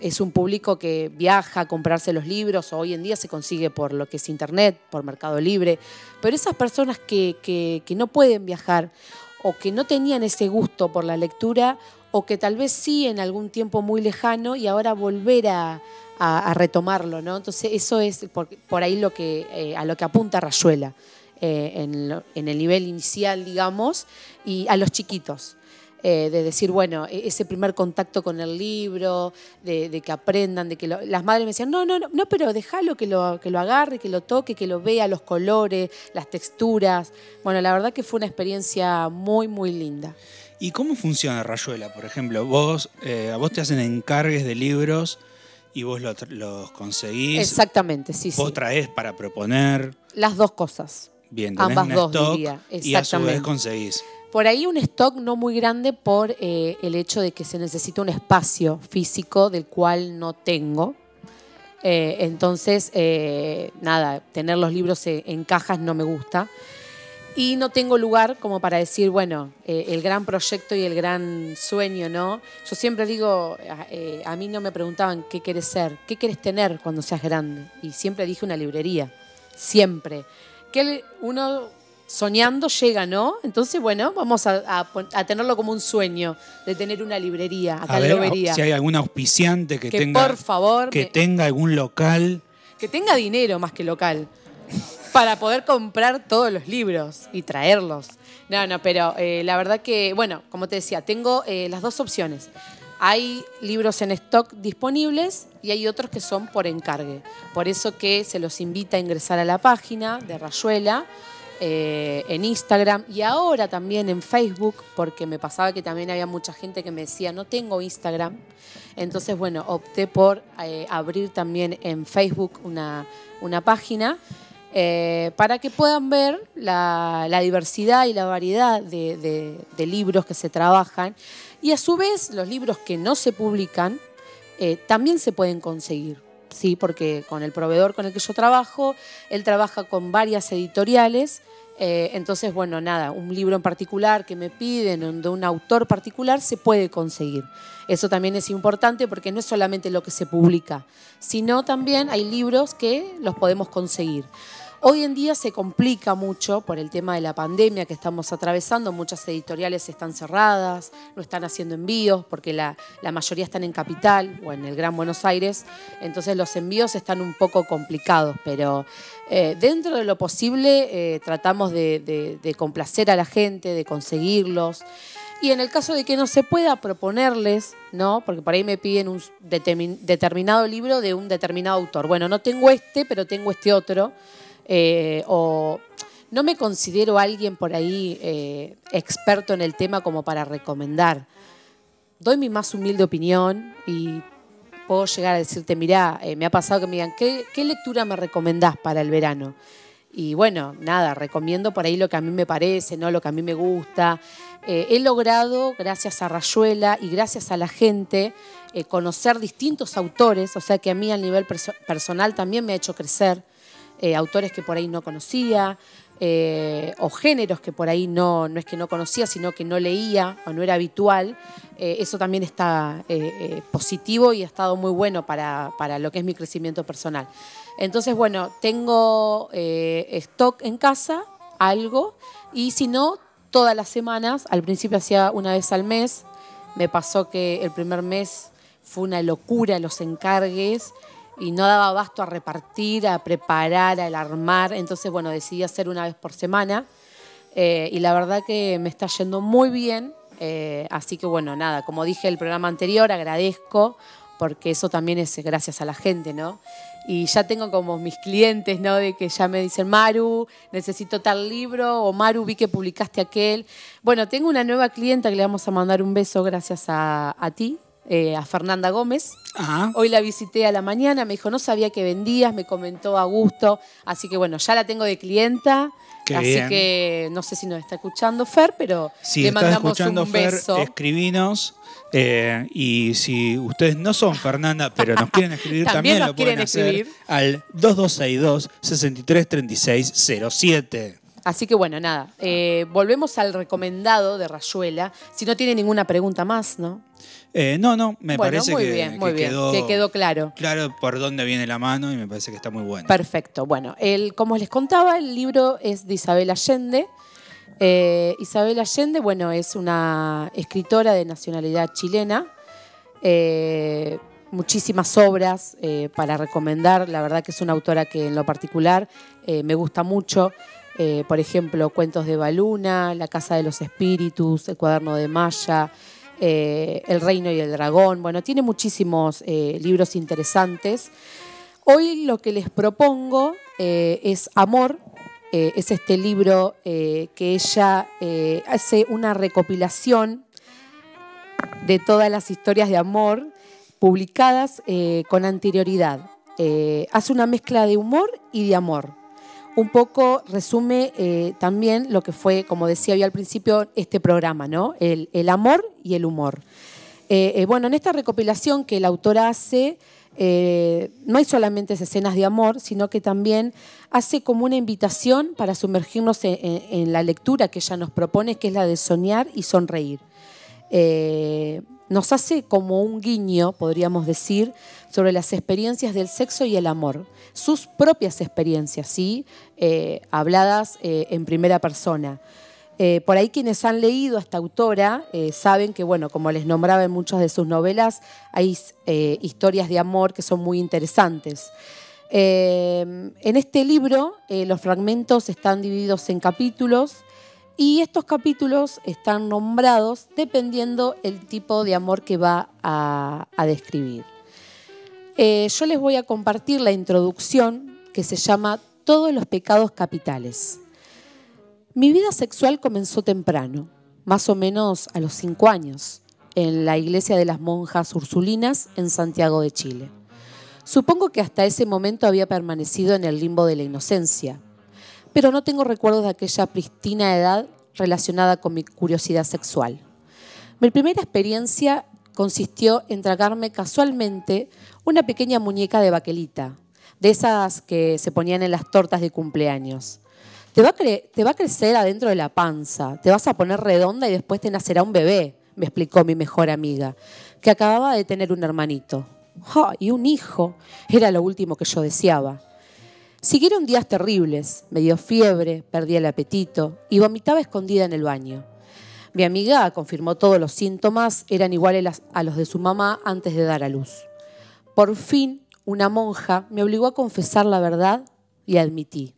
es un público que viaja a comprarse los libros, o hoy en día se consigue por lo que es internet, por Mercado Libre, pero esas personas que, que- que no pueden viajar o que no tenían ese gusto por la lectura, o que tal vez sí en algún tiempo muy lejano y ahora volver a, a- retomarlo, ¿no? Entonces eso es por, por ahí lo que, eh, a lo que apunta Rayuela. eh, en, lo- en el nivel inicial, digamos, y a los chiquitos eh, de decir, bueno, e- ese primer contacto con el libro, de, de que aprendan, de que lo- las madres me decían, no, no, no, no, pero déjalo que lo, que lo agarre, que lo toque, que lo vea, los colores, las texturas. Bueno, la verdad que fue una experiencia muy, muy linda. ¿Y cómo funciona Rayuela? Por ejemplo, vos, eh, a vos te hacen encargues de libros y vos lo los conseguís. Exactamente, sí, Vos sí. traés para proponer. Las dos cosas. Bien, tenés Ambas un dos, stock diría. y a su vez conseguís. Por ahí un stock no muy grande por eh, el hecho de que se necesita un espacio físico del cual no tengo. Eh, entonces, eh, nada, tener los libros en cajas no me gusta. Y no tengo lugar como para decir, bueno, eh, el gran proyecto y el gran sueño, ¿no? Yo siempre digo, a, eh, a mí no me preguntaban qué quieres ser, qué quieres tener cuando seas grande. Y siempre dije una librería, siempre. Que uno soñando llega, ¿no? Entonces, bueno, vamos a, a pon- a tenerlo como un sueño de tener una librería acá A ver si hay algún auspiciante que, Que tenga. por favor Que me- tenga algún local. que tenga dinero más que local para poder comprar todos los libros y traerlos. No, no, pero eh, la verdad que, bueno, como te decía, tengo eh, las dos opciones. Hay libros en stock disponibles y hay otros que son por encargue. Por eso que se los invita a ingresar a la página de Rayuela, eh, en Instagram y ahora también en Facebook, porque me pasaba que también había mucha gente que me decía, no tengo Instagram. Entonces, bueno, opté por abrir también en Facebook una, una página eh, para que puedan ver la, diversidad y la variedad de libros que se trabajan. Y a su vez, los libros que no se publican eh, también se pueden conseguir. Sí, porque con el proveedor con el que yo trabajo, él trabaja con varias editoriales. eh, entonces, bueno, nada, un libro en particular que me piden de un autor particular se puede conseguir. Eso también es importante porque no es solamente lo que se publica, sino también hay libros que los podemos conseguir. Hoy en día se complica mucho por el tema de la pandemia que estamos atravesando. Muchas editoriales están cerradas, no están haciendo envíos porque la, mayoría están en Capital o en el Gran Buenos Aires. Entonces los envíos están un poco complicados, pero eh, dentro de lo posible eh, tratamos de, de- complacer a la gente, de conseguirlos. Y en el caso de que no se pueda proponerles, ¿no? Porque por ahí me piden un determin- determinado libro de un determinado autor. Bueno, no tengo este, pero tengo este otro. Eh, o no me considero alguien por ahí eh, experto en el tema como para recomendar. Doy mi más humilde opinión y puedo llegar a decirte, mirá, eh, me ha pasado que me digan, ¿qué, lectura me recomendás para el verano? Y bueno, nada, recomiendo por ahí lo que a mí me parece, ¿no? lo que a mí me gusta. He logrado, gracias a Rayuela y gracias a la gente, conocer distintos autores, o sea que a mí a nivel perso- personal también me ha hecho crecer, eh, autores que por ahí no conocía, eh, o géneros que por ahí no, no es que no conocía, sino que no leía o no era habitual. Eh, eso también está positivo y ha estado muy bueno para, para lo que es mi crecimiento personal. Entonces, bueno, tengo stock en casa, algo, y si no, todas las semanas, al principio hacía una vez al mes, me pasó que el primer mes fue una locura los encargues y no daba abasto a repartir, a preparar, a armar, entonces, bueno, decidí hacer una vez por semana. Eh, y la verdad que me está yendo muy bien. eh, así que bueno, nada, como dije el programa anterior, agradezco porque eso también es gracias a la gente, ¿no? Y ya tengo como mis clientes, ¿no? De que ya me dicen, Maru, necesito tal libro, o Maru, vi que publicaste aquel. Bueno, tengo una nueva clienta que le vamos a mandar un beso gracias a, a ti, eh, a Fernanda Gómez. Ajá. Hoy la visité a la mañana, me dijo, no sabía que vendías, me comentó a gusto. Así que bueno, ya la tengo de clienta. Qué así bien. que no sé si nos está escuchando Fer, pero Si le estás mandamos escuchando, un Fer, beso. escribinos. eh, y si ustedes no son Fernanda, pero nos quieren escribir, También también, nos lo pueden quieren hacer escribir. al 2262-633607. Así que bueno, nada, eh, volvemos al recomendado de Rayuela. Si no tiene ninguna pregunta más, ¿no? Eh, no, no, me bueno, parece muy que, bien, muy que bien, quedó, que quedó claro. claro por dónde viene la mano y me parece que está muy bueno. Perfecto. Bueno, el, como les contaba, el libro es de Isabel Allende. Eh, Isabel Allende, bueno, es una escritora de nacionalidad chilena. Eh, muchísimas obras eh, para recomendar. La verdad que es una autora que en lo particular me gusta mucho. Por ejemplo, Cuentos de Baluna, La Casa de los Espíritus, El Cuaderno de Maya, eh, El Reino y el Dragón. Bueno, tiene muchísimos eh, libros interesantes. Hoy lo que les propongo eh, es Amor. Es este libro que ella hace una recopilación de todas las historias de amor publicadas con anterioridad. Hace una mezcla de humor y de amor. Un poco resume eh, también lo que fue, como decía yo al principio, este programa, ¿no? El, amor y el humor. Eh, eh, bueno, en esta recopilación que la autora hace, no hay solamente escenas de amor, sino que también hace como una invitación para sumergirnos en- en la lectura que ella nos propone, que es la de soñar y sonreír. Nos hace como un guiño, podríamos decir, sobre las experiencias del sexo y el amor, sus propias experiencias, ¿sí? Eh, habladas eh, en primera persona. Eh, por ahí quienes han leído a esta autora saben que, bueno, como les nombraba en muchas de sus novelas, hay historias de amor que son muy interesantes. En este libro los fragmentos están divididos en capítulos y estos capítulos están nombrados dependiendo el tipo de amor que va a, describir. Eh, yo les voy a compartir la introducción que se llama Todos los pecados capitales. Mi vida sexual comenzó temprano, más o menos a los cinco años, en la iglesia de las monjas ursulinas en Santiago de Chile. Supongo que hasta ese momento había permanecido en el limbo de la inocencia, pero no tengo recuerdos de aquella pristina edad relacionada con mi curiosidad sexual. Mi primera experiencia consistió en tragarme casualmente una pequeña muñeca de baquelita, de esas que se ponían en las tortas de cumpleaños. Te va, a crecer adentro de la panza, te vas a poner redonda y después te nacerá un bebé, me explicó mi mejor amiga, que acababa de tener un hermanito. ¡Ja! y un hijo, era lo último que yo deseaba. Siguieron días terribles, me dio fiebre, perdí el apetito y vomitaba escondida en el baño. Mi amiga confirmó todos los síntomas eran iguales a los de su mamá antes de dar a luz. Por fin, una monja me obligó a confesar la verdad y admití.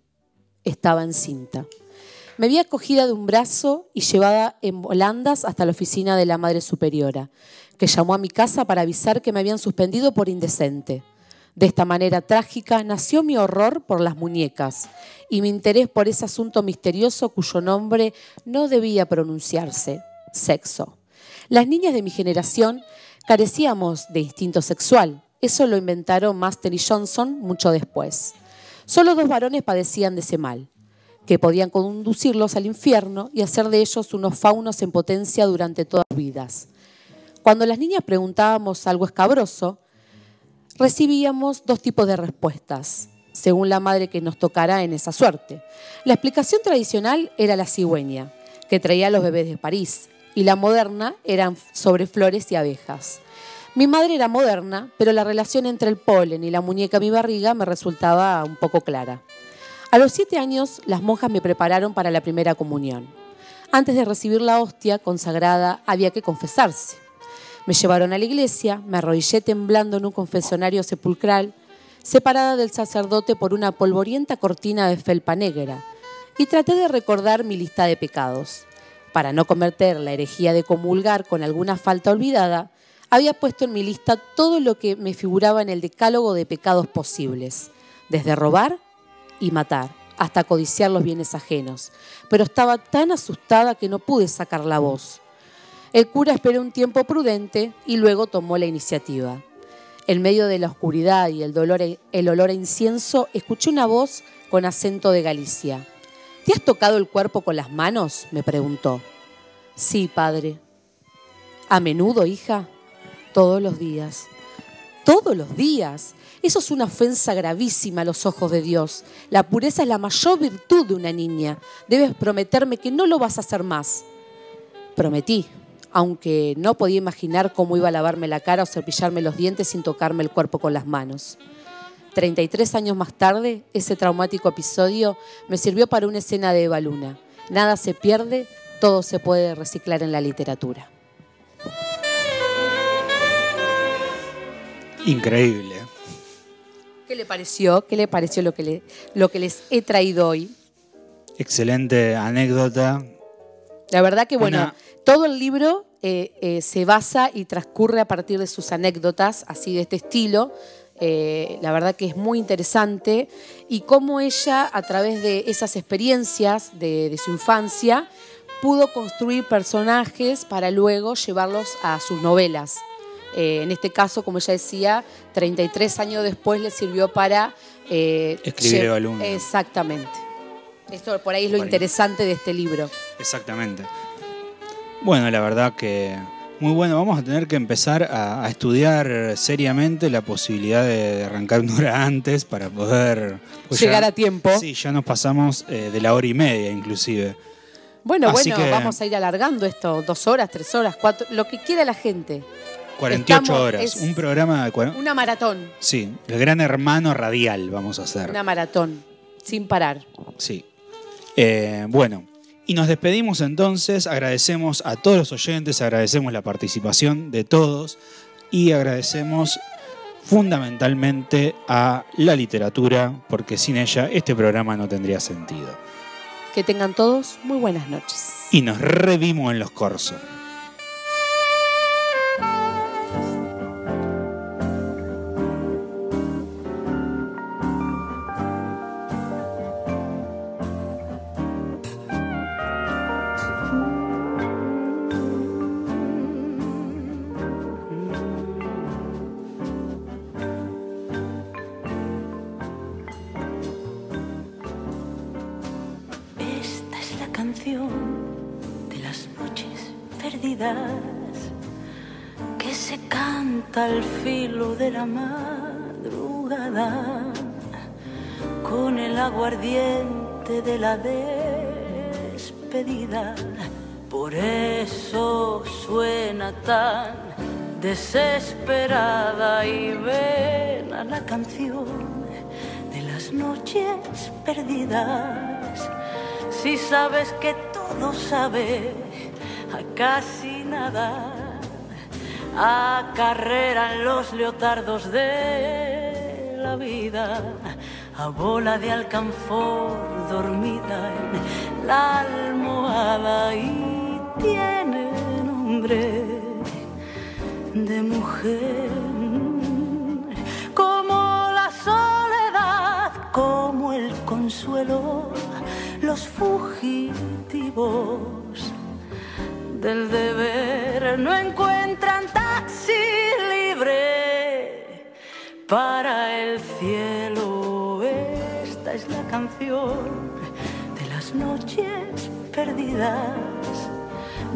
Estaba encinta. Me había cogida de un brazo y llevada en volandas hasta la oficina de la Madre Superiora, que llamó a mi casa para avisar que me habían suspendido por indecente. De esta manera trágica nació mi horror por las muñecas y mi interés por ese asunto misterioso cuyo nombre no debía pronunciarse, sexo. Las niñas de mi generación carecíamos de instinto sexual. Eso lo inventaron Master y Johnson mucho después. Solo dos varones padecían de ese mal, que podían conducirlos al infierno y hacer de ellos unos faunos en potencia durante todas sus vidas. Cuando las niñas preguntábamos algo escabroso, recibíamos dos tipos de respuestas, según la madre que nos tocara en esa suerte. La explicación tradicional era la cigüeña, que traía a los bebés de París, y la moderna eran sobre flores y abejas. Mi madre era moderna, pero la relación entre el polen y la muñeca en mi barriga me resultaba un poco clara. A los siete años, las monjas me prepararon para la primera comunión. Antes de recibir la hostia consagrada, había que confesarse. Me llevaron a la iglesia, me arrodillé temblando en un confesionario sepulcral, separada del sacerdote por una polvorienta cortina de felpa negra, y traté de recordar mi lista de pecados. Para no cometer la herejía de comulgar con alguna falta olvidada, había puesto en mi lista todo lo que me figuraba en el decálogo de pecados posibles, desde robar y matar, hasta codiciar los bienes ajenos. Pero estaba tan asustada que no pude sacar la voz. El cura esperó un tiempo prudente y luego tomó la iniciativa. En medio de la oscuridad y el, dolor, el olor a incienso, escuché una voz con acento de Galicia. ¿Te has tocado el cuerpo con las manos? me preguntó. Sí, padre. ¿A menudo, hija? Todos los días. Todos los días. Eso es una ofensa gravísima a los ojos de Dios. La pureza es la mayor virtud de una niña. Debes prometerme que no lo vas a hacer más. Prometí, aunque no podía imaginar cómo iba a lavarme la cara o cepillarme los dientes sin tocarme el cuerpo con las manos. 33 años más tarde, ese traumático episodio me sirvió para una escena de Eva Luna. Nada se pierde, todo se puede reciclar en la literatura. Increíble. ¿Qué le pareció? ¿Qué le pareció lo que, le- lo que les he traído hoy? Excelente anécdota. La verdad que, bueno, Una- todo el libro eh, eh, se basa y transcurre a partir de sus anécdotas, así de este estilo. Eh, la verdad que es muy interesante y cómo ella, a través de esas experiencias de, de su infancia, pudo construir personajes para luego llevarlos a sus novelas. Eh, en este caso, como ella decía, 33 años después le sirvió para... eh, Escribir. Exactamente. Esto por ahí es lo Por ahí. interesante de este libro. Exactamente. Bueno, la verdad que muy bueno. Vamos a tener que empezar a, a estudiar seriamente la posibilidad de, de arrancar una hora antes para poder pues Llegar a tiempo. Sí, ya nos pasamos eh, de la hora y media inclusive. Bueno, Así bueno, que- vamos a ir alargando esto, dos horas, tres horas, cuatro, lo que quiera la gente. 48 Estamos- horas. Un programa de... Una maratón, Sí, el gran hermano radial vamos a hacer. una maratón, sin parar. Sí. Eh, bueno, y nos despedimos entonces, agradecemos a todos los oyentes, agradecemos la participación de todos y agradecemos fundamentalmente a la literatura, porque sin ella este programa no tendría sentido. Que tengan todos muy buenas noches. Y nos revimos en los corsos. Al filo de la madrugada con el aguardiente de la despedida. Por eso suena tan desesperada y ven la canción de las noches perdidas. Si sabes que todo sabe a casi nada, acarreran los leotardos de la vida, a bola de alcanfor dormida en la almohada y tiene nombre de mujer. Como la soledad, como el consuelo, los fugitivos del deber no encuentran taxi libre para el cielo. Esta es la canción de las noches perdidas.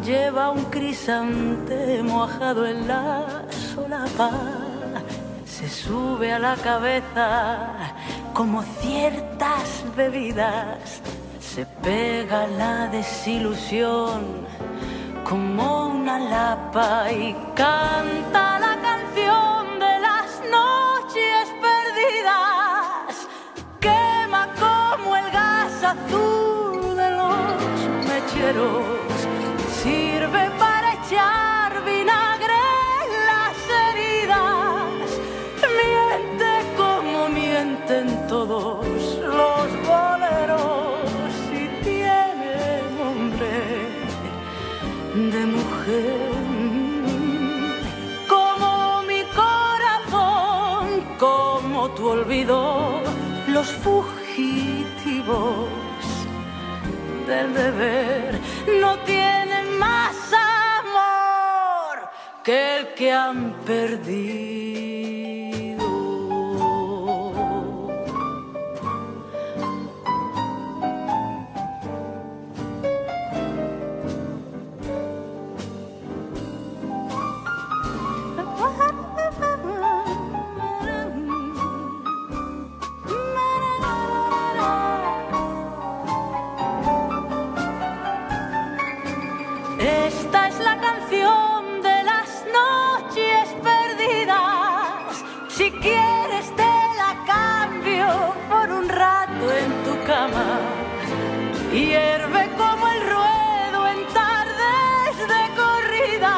Lleva un crisante mojado en la solapa. Se sube a la cabeza como ciertas bebidas. Se pega la desilusión como una lapa y canta la canción de las noches perdidas. Quema como el gas azul de los mecheros. Los fugitivos del deber no tienen más amor que el que han perdido. Cama. Hierve como el ruedo en tardes de corrida.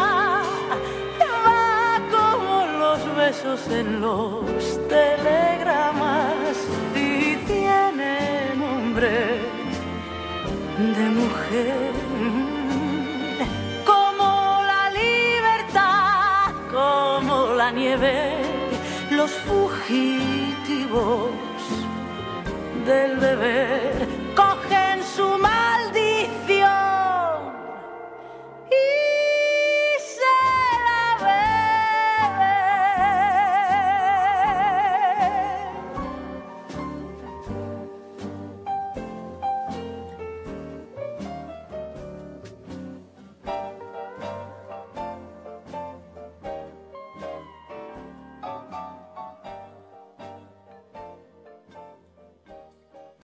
Va como los besos en los telegramas y tiene nombre de mujer. Como la libertad, como la nieve, los fugitivos del deber cogen su maldita